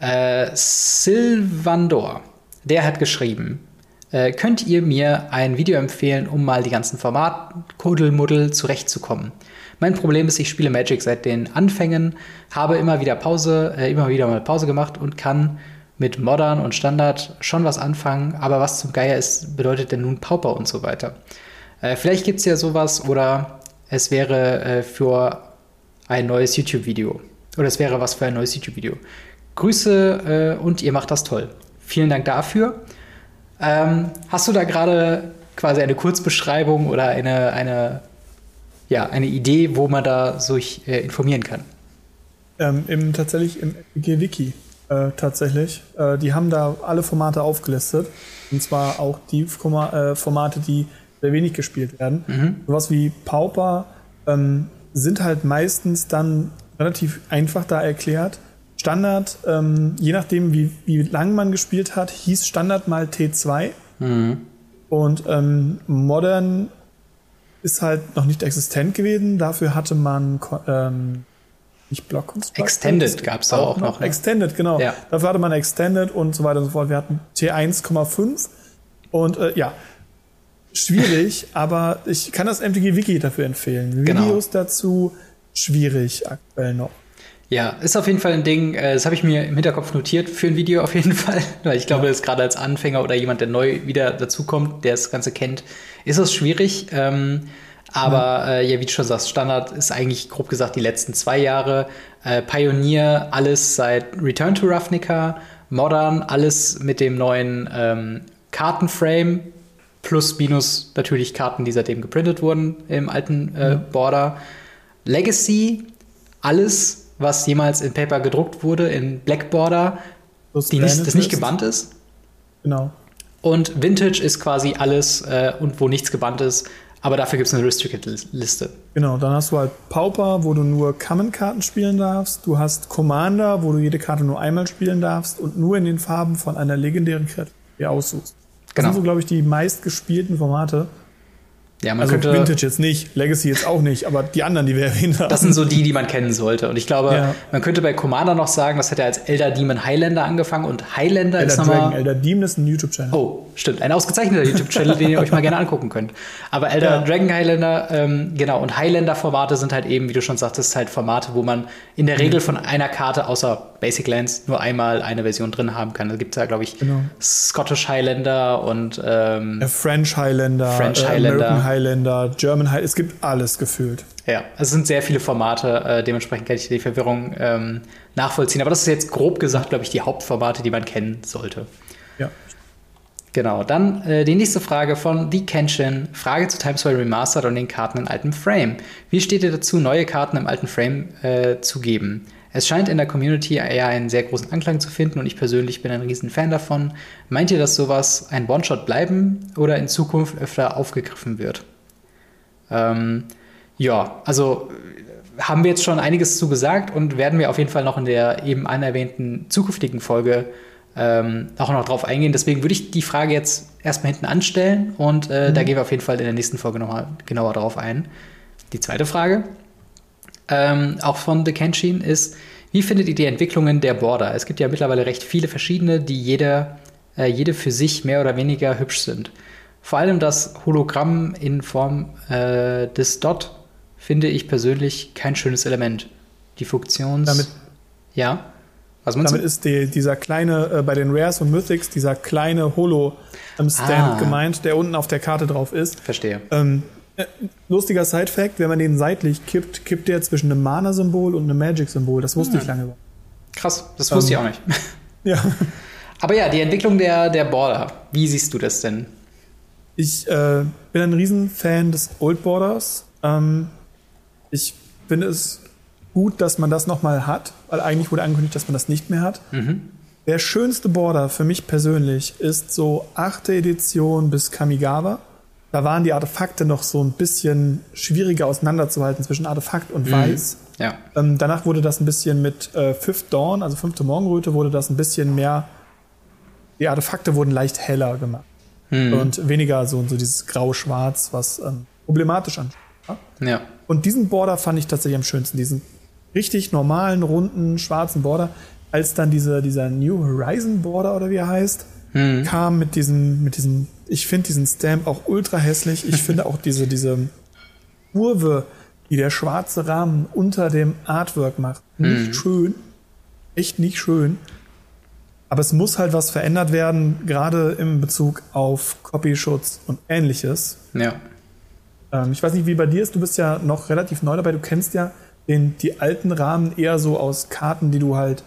äh, Silvandor. Der hat geschrieben, äh, könnt ihr mir ein Video empfehlen, um mal die ganzen Format-Kuddelmuddel zurechtzukommen? Mein Problem ist, ich spiele Magic seit den Anfängen, habe immer wieder Pause, äh, immer wieder mal Pause gemacht und kann mit Modern und Standard schon was anfangen, aber was zum Geier ist, bedeutet denn nun Pauper und so weiter. Äh, vielleicht gibt es ja sowas oder es wäre äh, für ein neues YouTube-Video. Oder es wäre was für ein neues YouTube-Video. Grüße äh, und ihr macht das toll. Vielen Dank dafür. Ähm, hast du da gerade quasi eine Kurzbeschreibung oder eine, eine, ja, eine Idee, wo man da sich äh, informieren kann? Ähm, im, tatsächlich im Wiki äh, tatsächlich. Äh, die haben da alle Formate aufgelistet. Und zwar auch die äh, Formate, die sehr wenig gespielt werden. Mhm. Sowas wie Pauper ähm, sind halt meistens dann relativ einfach da erklärt. Standard, ähm, je nachdem, wie, wie lang man gespielt hat, hieß Standard mal T2. Mhm. Und ähm, Modern ist halt noch nicht existent gewesen. Dafür hatte man ähm, nicht Block Constructed. Extended gab es auch, auch noch. Ne? Extended, genau. Ja. Dafür hatte man Extended und so weiter und so fort. Wir hatten T1,5 und äh, ja, schwierig, aber ich kann das MTG Wiki dafür empfehlen. Genau. Videos dazu schwierig aktuell noch. Ja, ist auf jeden Fall ein Ding, äh, das habe ich mir im Hinterkopf notiert für ein Video auf jeden Fall. Weil ich glaube, ja. dass gerade als Anfänger oder jemand, der neu wieder dazukommt, der das Ganze kennt, ist es schwierig. Ähm, aber ja. Äh, ja, wie du schon sagst, Standard ist eigentlich grob gesagt die letzten zwei Jahre. Äh, Pioneer alles seit Return to Ravnica, Modern alles mit dem neuen ähm, Kartenframe plus minus natürlich Karten, die seitdem geprintet wurden im alten äh, mhm. Border. Legacy, alles, was jemals in Paper gedruckt wurde, in Black Border, die nicht, das nicht gebannt ist. Genau. Und Vintage ist quasi alles äh, und wo nichts gebannt ist, aber dafür gibt es eine Restricted-Liste. Genau, dann hast du halt Pauper, wo du nur Common-Karten spielen darfst. Du hast Commander, wo du jede Karte nur einmal spielen darfst und nur in den Farben von einer legendären Kreatur aussuchst. Das genau. sind so, glaube ich, die meistgespielten Formate. Ja, man also könnte, Vintage jetzt nicht, Legacy jetzt auch nicht, aber die anderen, die wir erwähnt haben. Das sind so die, die man kennen sollte. Und ich glaube, ja. man könnte bei Commander noch sagen, das hat ja als Elder Demon Highlander angefangen und Highlander Elder ist nochmal. Dragon, Elder Demon ist ein YouTube-Channel. Oh, stimmt. Ein ausgezeichneter YouTube-Channel, den ihr euch mal gerne angucken könnt. Aber Elder ja. Dragon Highlander, ähm, genau, und Highlander-Formate sind halt eben, wie du schon sagtest, halt Formate, wo man in der Regel von einer Karte, außer Basic Lands, nur einmal eine Version drin haben kann. Da gibt es ja, glaube ich, genau. Scottish Highlander und ähm, French Highlander, French Highlander, American Highlander, German High, es gibt alles gefühlt. Ja, es sind sehr viele Formate, äh, dementsprechend kann ich die Verwirrung ähm, nachvollziehen. Aber das ist jetzt grob gesagt, glaube ich, die Hauptformate, die man kennen sollte. Ja. Genau, dann äh, die nächste Frage von The Kenshin. Frage zu Times Square Remastered und den Karten in altem Frame. Wie steht ihr dazu, neue Karten im alten Frame äh, zu geben? Es scheint in der Community eher einen sehr großen Anklang zu finden und ich persönlich bin ein riesen Fan davon. Meint ihr, dass sowas ein One-Shot bleiben oder in Zukunft öfter aufgegriffen wird? Ähm, ja, also haben wir jetzt schon einiges zu gesagt und werden wir auf jeden Fall noch in der eben anerwähnten zukünftigen Folge ähm, auch noch drauf eingehen. Deswegen würde ich die Frage jetzt erstmal hinten anstellen und äh, mhm. da gehen wir auf jeden Fall in der nächsten Folge nochmal genauer drauf ein. Die zweite Frage, ähm, auch von The Kenshin, ist, wie findet ihr die Entwicklungen der Border? Es gibt ja mittlerweile recht viele verschiedene, die jeder, äh, jede für sich mehr oder weniger hübsch sind. Vor allem das Hologramm in Form äh, des Dot finde ich persönlich kein schönes Element. Die Funktions. Damit, ja. Was damit du? ist die, dieser kleine, äh, bei den Rares und Mythics, dieser kleine Holo-Stand ah. gemeint, der unten auf der Karte drauf ist. Verstehe. Ähm, lustiger Side-Fact, wenn man den seitlich kippt, kippt der zwischen einem Mana-Symbol und einem Magic-Symbol. Das wusste Hm. ich lange über. Krass, das wusste Ähm. ich auch nicht. Ja. Aber ja, die Entwicklung der, der Border, wie siehst du das denn? Ich äh, bin ein Riesenfan des Old Borders. Ähm, ich finde es gut, dass man das nochmal hat, weil eigentlich wurde angekündigt, dass man das nicht mehr hat. Der schönste Border für mich persönlich ist so 8. Edition bis Kamigawa. Da waren die Artefakte noch so ein bisschen schwieriger auseinanderzuhalten zwischen Artefakt und Weiß. Ja. Ähm, danach wurde das ein bisschen mit äh, Fifth Dawn, also fünfte Morgenröte, wurde das ein bisschen mehr. Die Artefakte wurden leicht heller gemacht. Und weniger so, so dieses Grau-Schwarz, was ähm, problematisch anschaut. Ja. Und diesen Border fand ich tatsächlich am schönsten. Diesen richtig normalen, runden, schwarzen Border. Als dann diese, dieser New Horizon Border oder wie er heißt, kam mit diesem, mit diesem, ich finde diesen Stamp auch ultra hässlich. Ich finde auch diese, diese Kurve, die der schwarze Rahmen unter dem Artwork macht, nicht schön. Echt nicht schön. Aber es muss halt was verändert werden, gerade im Bezug auf Copyschutz und ähnliches. Ja. Ähm, ich weiß nicht, wie bei dir ist. Du bist ja noch relativ neu dabei. Du kennst ja den, die alten Rahmen eher so aus Karten, die du halt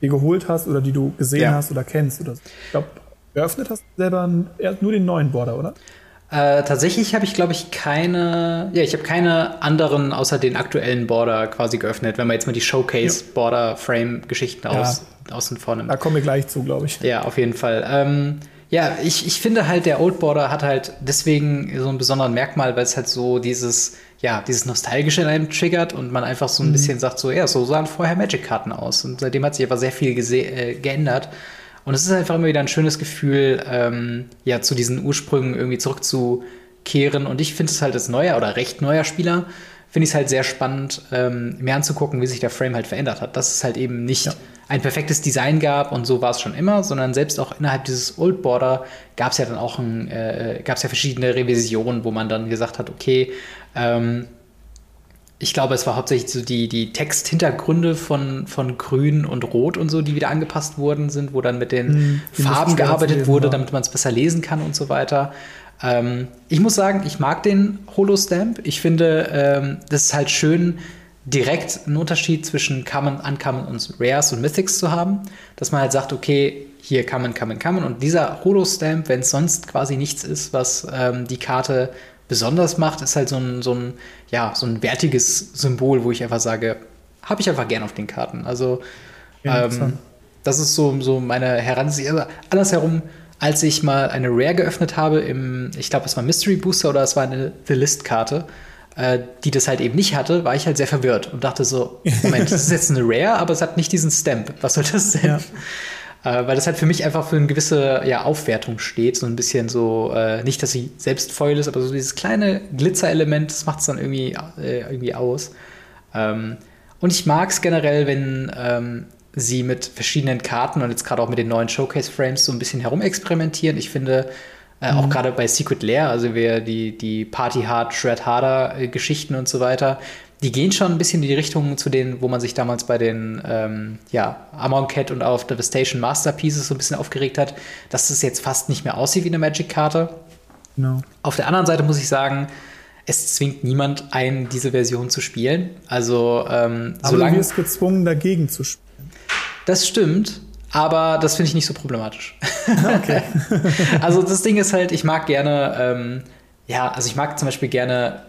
dir geholt hast oder die du gesehen Ja. hast oder kennst. Oder so. Ich glaube, geöffnet hast du selber nur den neuen Border, oder? Äh, tatsächlich habe ich, glaube ich, keine, ja, ich habe keine anderen außer den aktuellen Border quasi geöffnet, wenn man jetzt mal die Showcase-Border-Frame-Geschichten aus, außen vor nimmt. Da kommen wir gleich zu, glaube ich. Ja, auf jeden Fall. Ähm, ja, ich, ich finde halt, der Old Border hat halt deswegen so einen besonderen Merkmal, weil es halt so dieses, ja, dieses Nostalgische in einem triggert und man einfach so ein bisschen sagt, so, ja, so sahen vorher Magic-Karten aus. Und seitdem hat sich aber sehr viel äh, geändert. Und es ist einfach immer wieder ein schönes Gefühl, ähm, ja, zu diesen Ursprüngen irgendwie zurückzukehren. Und ich finde es halt als neuer oder recht neuer Spieler, finde ich es halt sehr spannend, ähm, mir anzugucken, wie sich der Frame halt verändert hat. Dass es halt eben nicht Ja. ein perfektes Design gab und so war es schon immer, sondern selbst auch innerhalb dieses Old Border gab es ja dann auch ein, äh, gab es ja verschiedene Revisionen, wo man dann gesagt hat, okay, ähm, ich glaube, es war hauptsächlich so die, die Texthintergründe von, von Grün und Rot und so, die wieder angepasst worden sind, wo dann mit den Hm, Farben gearbeitet wurde, damit man es besser lesen kann und so weiter. Ähm, ich muss sagen, ich mag den Holo-Stamp. Ich finde, ähm, das ist halt schön, direkt einen Unterschied zwischen Common, Uncommon und Rares und Mythics zu haben. Dass man halt sagt, okay, hier Common, Common, Common. Und dieser Holo-Stamp, wenn es sonst quasi nichts ist, was ähm, die Karte besonders macht, ist halt so ein, so ein, ja, so ein wertiges Symbol, wo ich einfach sage, habe ich einfach gern auf den Karten. Also Ja, ähm, das ist so, so meine Heransicht. Also andersherum, als ich mal eine Rare geöffnet habe, im, ich glaube, es war Mystery Booster oder es war eine The List-Karte, äh, die das halt eben nicht hatte, war ich halt sehr verwirrt und dachte so, Moment, das ist jetzt eine Rare, aber es hat nicht diesen Stamp. Was soll das denn? Ja. Äh, weil das halt für mich einfach für eine gewisse ja, Aufwertung steht. So ein bisschen so, äh, nicht, dass sie selbst Foil ist, aber so dieses kleine Glitzerelement, das macht es dann irgendwie, äh, irgendwie aus. Ähm, und ich mag es generell, wenn ähm, sie mit verschiedenen Karten und jetzt gerade auch mit den neuen Showcase-Frames so ein bisschen herumexperimentieren. Ich finde, äh, auch gerade bei Secret Lair, also wir die, die Party Hard, Shred Harder äh, Geschichten und so weiter, die gehen schon ein bisschen in die Richtung zu denen, wo man sich damals bei den ähm, ja, Amon Cat und auf Devastation Masterpieces so ein bisschen aufgeregt hat, dass es jetzt fast nicht mehr aussieht wie eine Magic-Karte. Genau. Auf der anderen Seite muss ich sagen, es zwingt niemand ein, diese Version zu spielen. Also ähm, Aber du solange wirst gezwungen, dagegen zu spielen. das stimmt, aber das finde ich nicht so problematisch. also das Ding ist halt, ich mag gerne, ähm, ja, also ich mag zum Beispiel gerne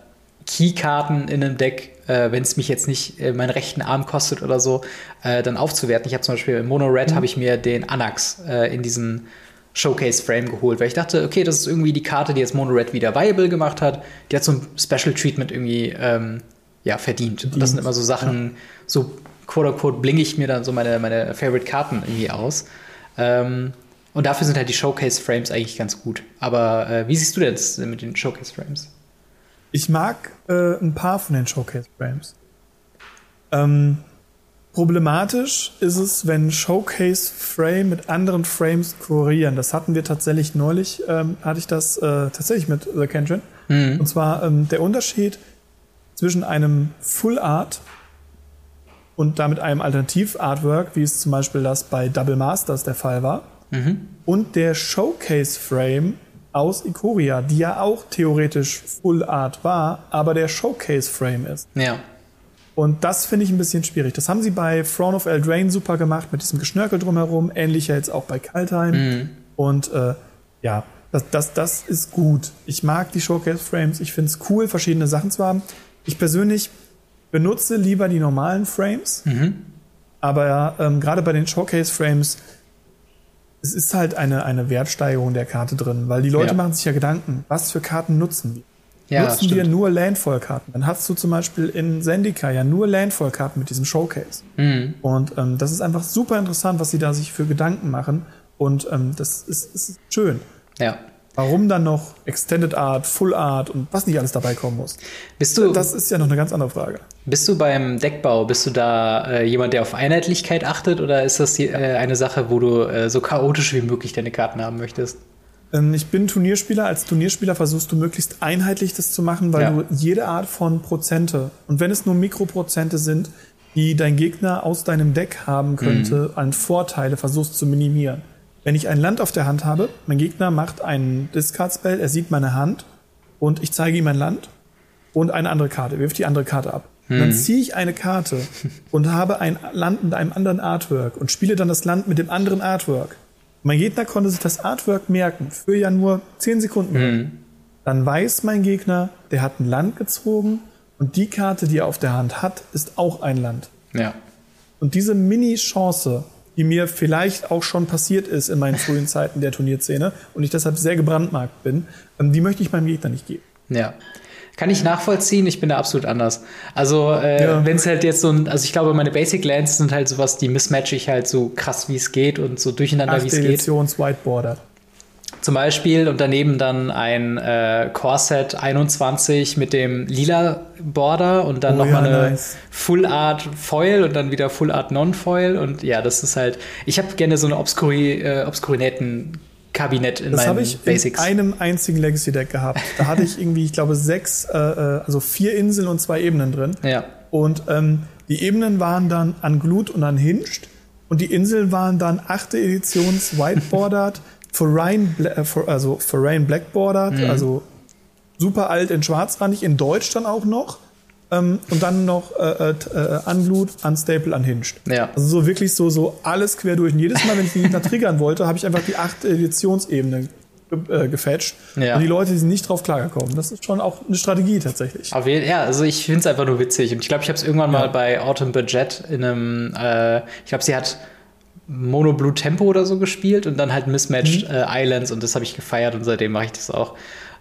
Keykarten in einem Deck, äh, wenn es mich jetzt nicht äh, meinen rechten Arm kostet oder so, äh, dann aufzuwerten. Ich habe zum Beispiel im Mono Red habe ich mir den Anax äh, in diesen Showcase-Frame geholt, weil ich dachte, okay, das ist irgendwie die Karte, die jetzt Mono Red wieder viable gemacht hat. Die hat so ein Special Treatment irgendwie ähm, ja, verdient. Und das sind immer so Sachen, so quote unquote blinge ich mir dann so meine, meine Favorite-Karten irgendwie aus. Ähm, und dafür sind halt die Showcase-Frames eigentlich ganz gut. Aber äh, wie siehst du das mit den Showcase-Frames? Ich mag äh, ein paar von den Showcase-Frames. Ähm, problematisch ist es, wenn Showcase-Frame mit anderen Frames korrigieren. Das hatten wir tatsächlich neulich, ähm, hatte ich das äh, tatsächlich mit The Kenshin. Und zwar ähm, der Unterschied zwischen einem Full Art und damit einem Alternativ-Artwork, wie es zum Beispiel das bei Double Masters der Fall war, und der Showcase-Frame aus Ikoria, die ja auch theoretisch Full Art war, aber der Showcase-Frame ist. Ja. Und das finde ich ein bisschen schwierig. Das haben sie bei Throne of Eldraine super gemacht, mit diesem Geschnörkel drumherum. Ähnlich ja jetzt auch bei Kaltheim. Mhm. Und äh, ja, das, das, das ist gut. Ich mag die Showcase-Frames. Ich finde es cool, verschiedene Sachen zu haben. Ich persönlich benutze lieber die normalen Frames. Aber ähm, gerade bei den Showcase-Frames, es ist halt eine, eine Wertsteigerung der Karte drin, weil die Leute Ja. machen sich ja Gedanken, was für Karten nutzen wir? Ja, nutzen wir stimmt. nur Landfall-Karten? Dann hast du zum Beispiel in Zendika ja nur Landfall-Karten mit diesem Showcase. Mhm. Und ähm, das ist einfach super interessant, was sie da sich für Gedanken machen. Und ähm, das ist, ist schön. Ja. Warum dann noch Extended Art, Full Art und was nicht alles dabei kommen muss? Bist du, Das ist ja noch eine ganz andere Frage. bist du beim Deckbau, bist du da äh, jemand, der auf Einheitlichkeit achtet oder ist das äh, eine Sache, wo du äh, so chaotisch wie möglich deine Karten haben möchtest? Ähm, ich bin Turnierspieler. Als Turnierspieler versuchst du möglichst einheitlich das zu machen, weil Ja. du jede Art von Prozente und wenn es nur Mikroprozente sind, die dein Gegner aus deinem Deck haben könnte, an Vorteile versuchst zu minimieren. Wenn ich ein Land auf der Hand habe, mein Gegner macht einen Discard-Spell, er sieht meine Hand und ich zeige ihm ein Land und eine andere Karte, wirft die andere Karte ab. Und Dann ziehe ich eine Karte und habe ein Land mit einem anderen Artwork und spiele dann das Land mit dem anderen Artwork. Mein Gegner konnte sich das Artwork merken, für ja nur 10 Sekunden. Dann weiß mein Gegner, der hat ein Land gezogen und die Karte, die er auf der Hand hat, ist auch ein Land. Ja. Und diese Mini-Chance, die mir vielleicht auch schon passiert ist in meinen frühen Zeiten der Turnierszene und ich deshalb sehr gebrandmarkt bin, ähm, die möchte ich meinem Gegner nicht geben. Ja. Kann ich nachvollziehen, ich bin da absolut anders. Also, äh, Ja. wenn es halt jetzt so ein, also ich glaube, meine Basic Lands sind halt sowas, die mismatche ich halt so krass wie es geht und so durcheinander wie es geht. Whiteboarder. Zum Beispiel und daneben dann ein äh, Core-Set 21 mit dem lila Border und dann Oh nochmal ja, eine nice. Full Art Foil und dann wieder Full Art Non-Foil und ja, das ist halt, ich habe gerne so eine Obskuri, äh, Obskurinetten-Kabinett in Das meinen habe ich Basics. in einem einzigen Legacy-Deck gehabt. Da hatte ich irgendwie, ich glaube, sechs, äh, äh, also vier Inseln und zwei Ebenen drin. ja, Und ähm, die Ebenen waren dann unglued und unhinged. Und die Inseln waren dann achte Editions whiteboarded, Foreign, Bla äh, for, also Foreign blackboarded, Mhm. also super alt in schwarzrandig, in Deutsch dann auch noch. Ähm, und dann noch äh, äh, äh, unglued, unstable, unhinged. ja. Also so wirklich so, so alles quer durch. Und jedes Mal, wenn ich den Gegner triggern wollte, habe ich einfach die achte Editionsebene äh, gefetcht. Ja. Und die Leute, die sind nicht drauf klargekommen. Das ist schon auch eine Strategie tatsächlich. Auf jeden, ja, also ich finde es einfach nur witzig. Und ich glaube, ich habe es irgendwann mal bei Autumn Budget in einem, äh, ich glaube, sie hat Mono Blue Tempo oder so gespielt und dann halt Mismatched Mhm. äh, Islands und das habe ich gefeiert und seitdem mache ich das auch.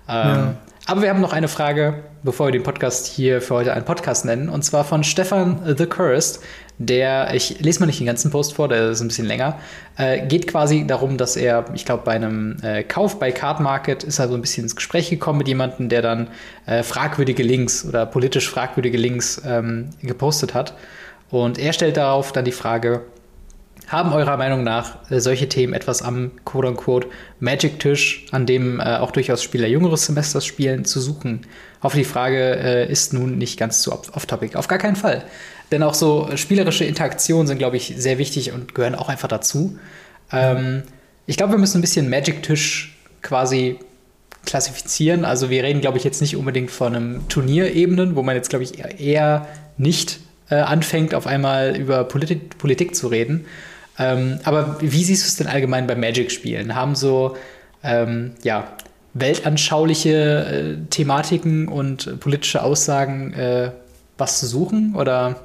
Ähm, Ja. Aber wir haben noch eine Frage, bevor wir den Podcast hier für heute einen Podcast nennen, und zwar von Stefan The Cursed, der, ich lese mal nicht den ganzen Post vor, der ist ein bisschen länger, äh, geht quasi darum, dass er, ich glaube, bei einem äh, Kauf bei Card Market ist er so ein bisschen ins Gespräch gekommen mit jemandem, der dann äh, fragwürdige Links oder politisch fragwürdige Links ähm, gepostet hat. Und er stellt darauf dann die Frage, haben eurer Meinung nach äh, solche Themen etwas am quote-unquote Magic-Tisch, an dem äh, auch durchaus Spieler jüngeres Semesters spielen, zu suchen? Hoffe, die Frage äh, ist nun nicht ganz zu off- off-topic. Auf gar keinen Fall. Denn auch so äh, spielerische Interaktionen sind, glaube ich, sehr wichtig und gehören auch einfach dazu. Ähm, ich glaube, wir müssen ein bisschen Magic-Tisch quasi klassifizieren. Also wir reden, glaube ich, jetzt nicht unbedingt von einem Turnierebenen, wo man jetzt, glaube ich, eher- nicht äh, anfängt, auf einmal über Politik, Politik zu reden. Ähm, aber wie siehst du es denn allgemein bei Magic-Spielen? Haben so ähm, ja, weltanschauliche äh, Thematiken und politische Aussagen äh, was zu suchen? Oder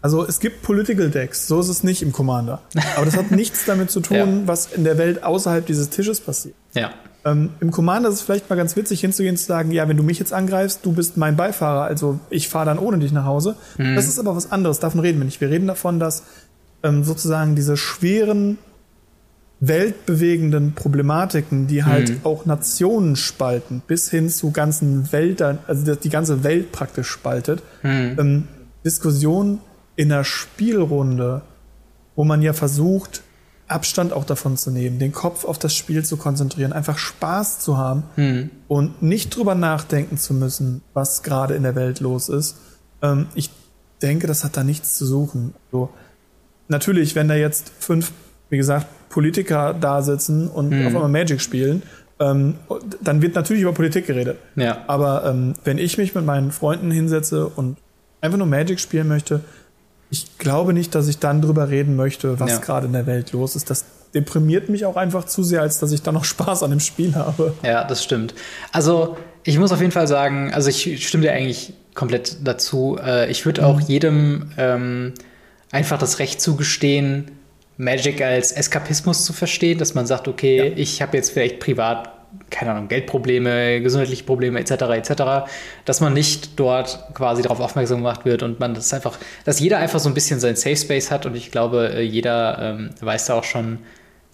Also es gibt Political Decks, so ist es nicht im Commander. Aber das hat nichts damit zu tun, Ja. was in der Welt außerhalb dieses Tisches passiert. ja, Ähm, Im Commander ist es vielleicht mal ganz witzig hinzugehen und zu sagen, ja, wenn du mich jetzt angreifst, du bist mein Beifahrer, also ich fahre dann ohne dich nach Hause. Das ist aber was anderes, davon reden wir nicht. Wir reden davon, dass ähm, sozusagen diese schweren, weltbewegenden Problematiken, die halt auch Nationen spalten, bis hin zu ganzen Wäldern, also die ganze Welt praktisch spaltet, ähm, Diskussionen in einer Spielrunde, wo man ja versucht, Abstand auch davon zu nehmen, den Kopf auf das Spiel zu konzentrieren, einfach Spaß zu haben und nicht drüber nachdenken zu müssen, was gerade in der Welt los ist. Ähm, ich denke, das hat da nichts zu suchen. So, natürlich, wenn da jetzt fünf, wie gesagt, Politiker da sitzen und auf einmal Magic spielen ähm, dann wird natürlich über Politik geredet. Ja. Aber ähm, wenn ich mich mit meinen Freunden hinsetze und einfach nur Magic spielen möchte, ich glaube nicht, dass ich dann drüber reden möchte, was Ja. gerade in der Welt los ist. Das deprimiert mich auch einfach zu sehr, als dass ich dann noch Spaß an dem Spiel habe. Ja, das stimmt. Also, ich muss auf jeden Fall sagen, also ich stimme dir eigentlich komplett dazu. Äh, Ich würde auch jedem ähm, einfach das Recht zugestehen, Magic als Eskapismus zu verstehen, dass man sagt, okay, Ja. ich habe jetzt vielleicht privat, keine Ahnung, Geldprobleme, gesundheitliche Probleme etc. etc., dass man nicht dort quasi darauf aufmerksam gemacht wird und man das einfach, dass jeder einfach so ein bisschen sein Safe Space hat und ich glaube, äh, jeder ähm, weiß da auch schon,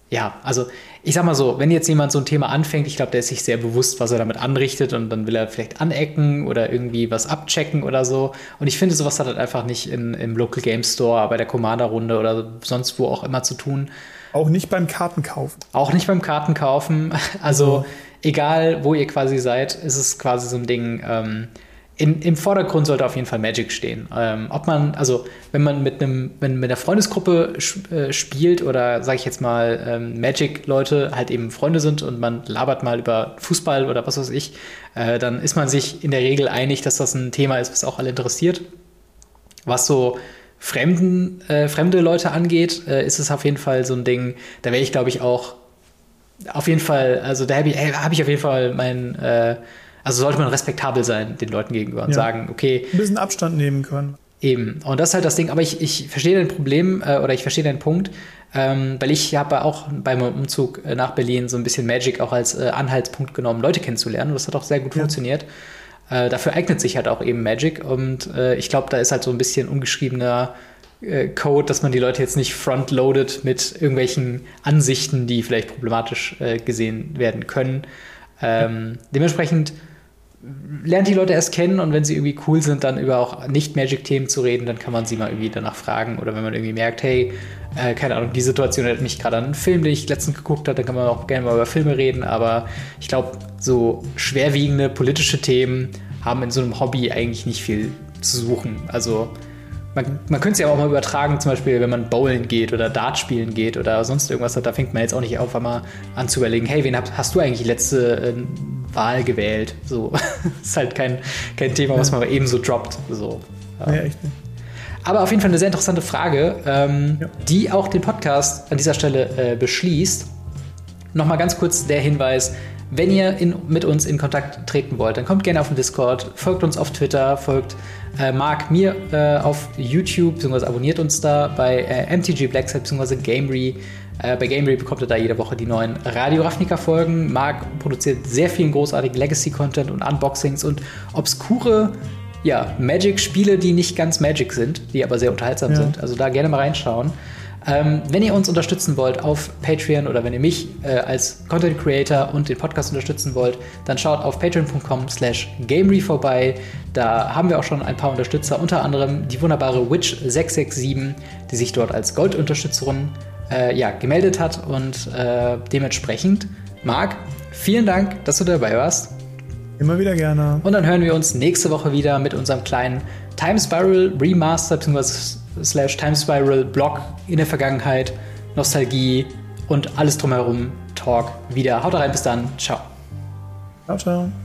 ja, also ich sag mal so, wenn jetzt jemand so ein Thema anfängt, ich glaube, der ist sich sehr bewusst, was er damit anrichtet und dann will er vielleicht anecken oder irgendwie was abchecken oder so. Und ich finde, sowas hat halt einfach nicht in, im Local Game Store, bei der Commander-Runde oder sonst wo auch immer zu tun. Auch nicht beim Kartenkaufen. Auch nicht beim Kartenkaufen. Also egal, wo ihr quasi seid, ist es quasi so ein Ding. Ähm, in, Im Vordergrund sollte auf jeden Fall Magic stehen. Ähm, ob man, also wenn man mit einem, wenn mit einer Freundesgruppe äh, spielt oder sage ich jetzt mal ähm, Magic-Leute halt eben Freunde sind und man labert mal über Fußball oder was weiß ich, äh, dann ist man sich in der Regel einig, dass das ein Thema ist, was auch alle interessiert. Was so fremden, äh, fremde Leute angeht, äh, ist es auf jeden Fall so ein Ding, da wäre ich, glaube ich, auch auf jeden Fall, also da habe ich, hab ich auf jeden Fall mein, äh, also sollte man respektabel sein den Leuten gegenüber und Ja. sagen, okay, Ein bisschen Abstand nehmen können. Eben. Und das ist halt das Ding. Aber ich, ich verstehe dein Problem äh, oder ich verstehe deinen Punkt, ähm, weil ich habe auch beim Umzug äh, nach Berlin so ein bisschen Magic auch als äh, Anhaltspunkt genommen, Leute kennenzulernen. Und das hat auch sehr gut Ja. funktioniert. Äh, dafür eignet sich halt auch eben Magic. Und äh, ich glaube, da ist halt so ein bisschen ungeschriebener äh, Code, dass man die Leute jetzt nicht frontloadet mit irgendwelchen Ansichten, die vielleicht problematisch gesehen werden können. Ähm, dementsprechend lernt die Leute erst kennen und wenn sie irgendwie cool sind, dann über auch Nicht-Magic-Themen zu reden, dann kann man sie mal irgendwie danach fragen. Oder wenn man irgendwie merkt, hey, äh, keine Ahnung, die Situation erinnert mich gerade an einen Film, den ich letztens geguckt habe, dann kann man auch gerne mal über Filme reden. Aber ich glaube, so schwerwiegende politische Themen haben in so einem Hobby eigentlich nicht viel zu suchen. Also man, man könnte es ja auch mal übertragen, zum Beispiel, wenn man bowlen geht oder Dart spielen geht oder sonst irgendwas, da fängt man jetzt auch nicht auf, einmal an zu überlegen, hey, wen hast du eigentlich letzte äh, Wahl gewählt? So, ist halt kein, kein Thema, was man mal eben so droppt. So. Ja. Nee, echt nicht. Aber auf jeden Fall eine sehr interessante Frage, ähm, Ja. die auch den Podcast an dieser Stelle äh, beschließt. Nochmal ganz kurz der Hinweis, wenn ihr in, mit uns in Kontakt treten wollt, dann kommt gerne auf den Discord, folgt uns auf Twitter, folgt äh, Marc mir äh, auf YouTube, beziehungsweise abonniert uns da bei äh, MTG Blackside, beziehungsweise Gamery. Äh, bei Gamery bekommt ihr da jede Woche die neuen Radio Ravnica-Folgen. Marc produziert sehr viel großartigen Legacy-Content und Unboxings und obskure ja, Magic-Spiele, die nicht ganz Magic sind, die aber sehr unterhaltsam Ja. sind. Also da gerne mal reinschauen. Ähm, wenn ihr uns unterstützen wollt auf Patreon oder wenn ihr mich äh, als Content Creator und den Podcast unterstützen wollt, dann schaut auf patreon.com slash gamery vorbei. Da haben wir auch schon ein paar Unterstützer, unter anderem die wunderbare Witch667, die sich dort als Gold-Unterstützerin äh, ja, gemeldet hat und äh, dementsprechend, Marc, vielen Dank, dass du dabei warst. Immer wieder gerne. Und dann hören wir uns nächste Woche wieder mit unserem kleinen Time Spiral Remaster bzw. slash Time Spiral Blog in der Vergangenheit, Nostalgie und alles drumherum Talk wieder. Haut rein, bis dann. Ciao. Ciao, ciao.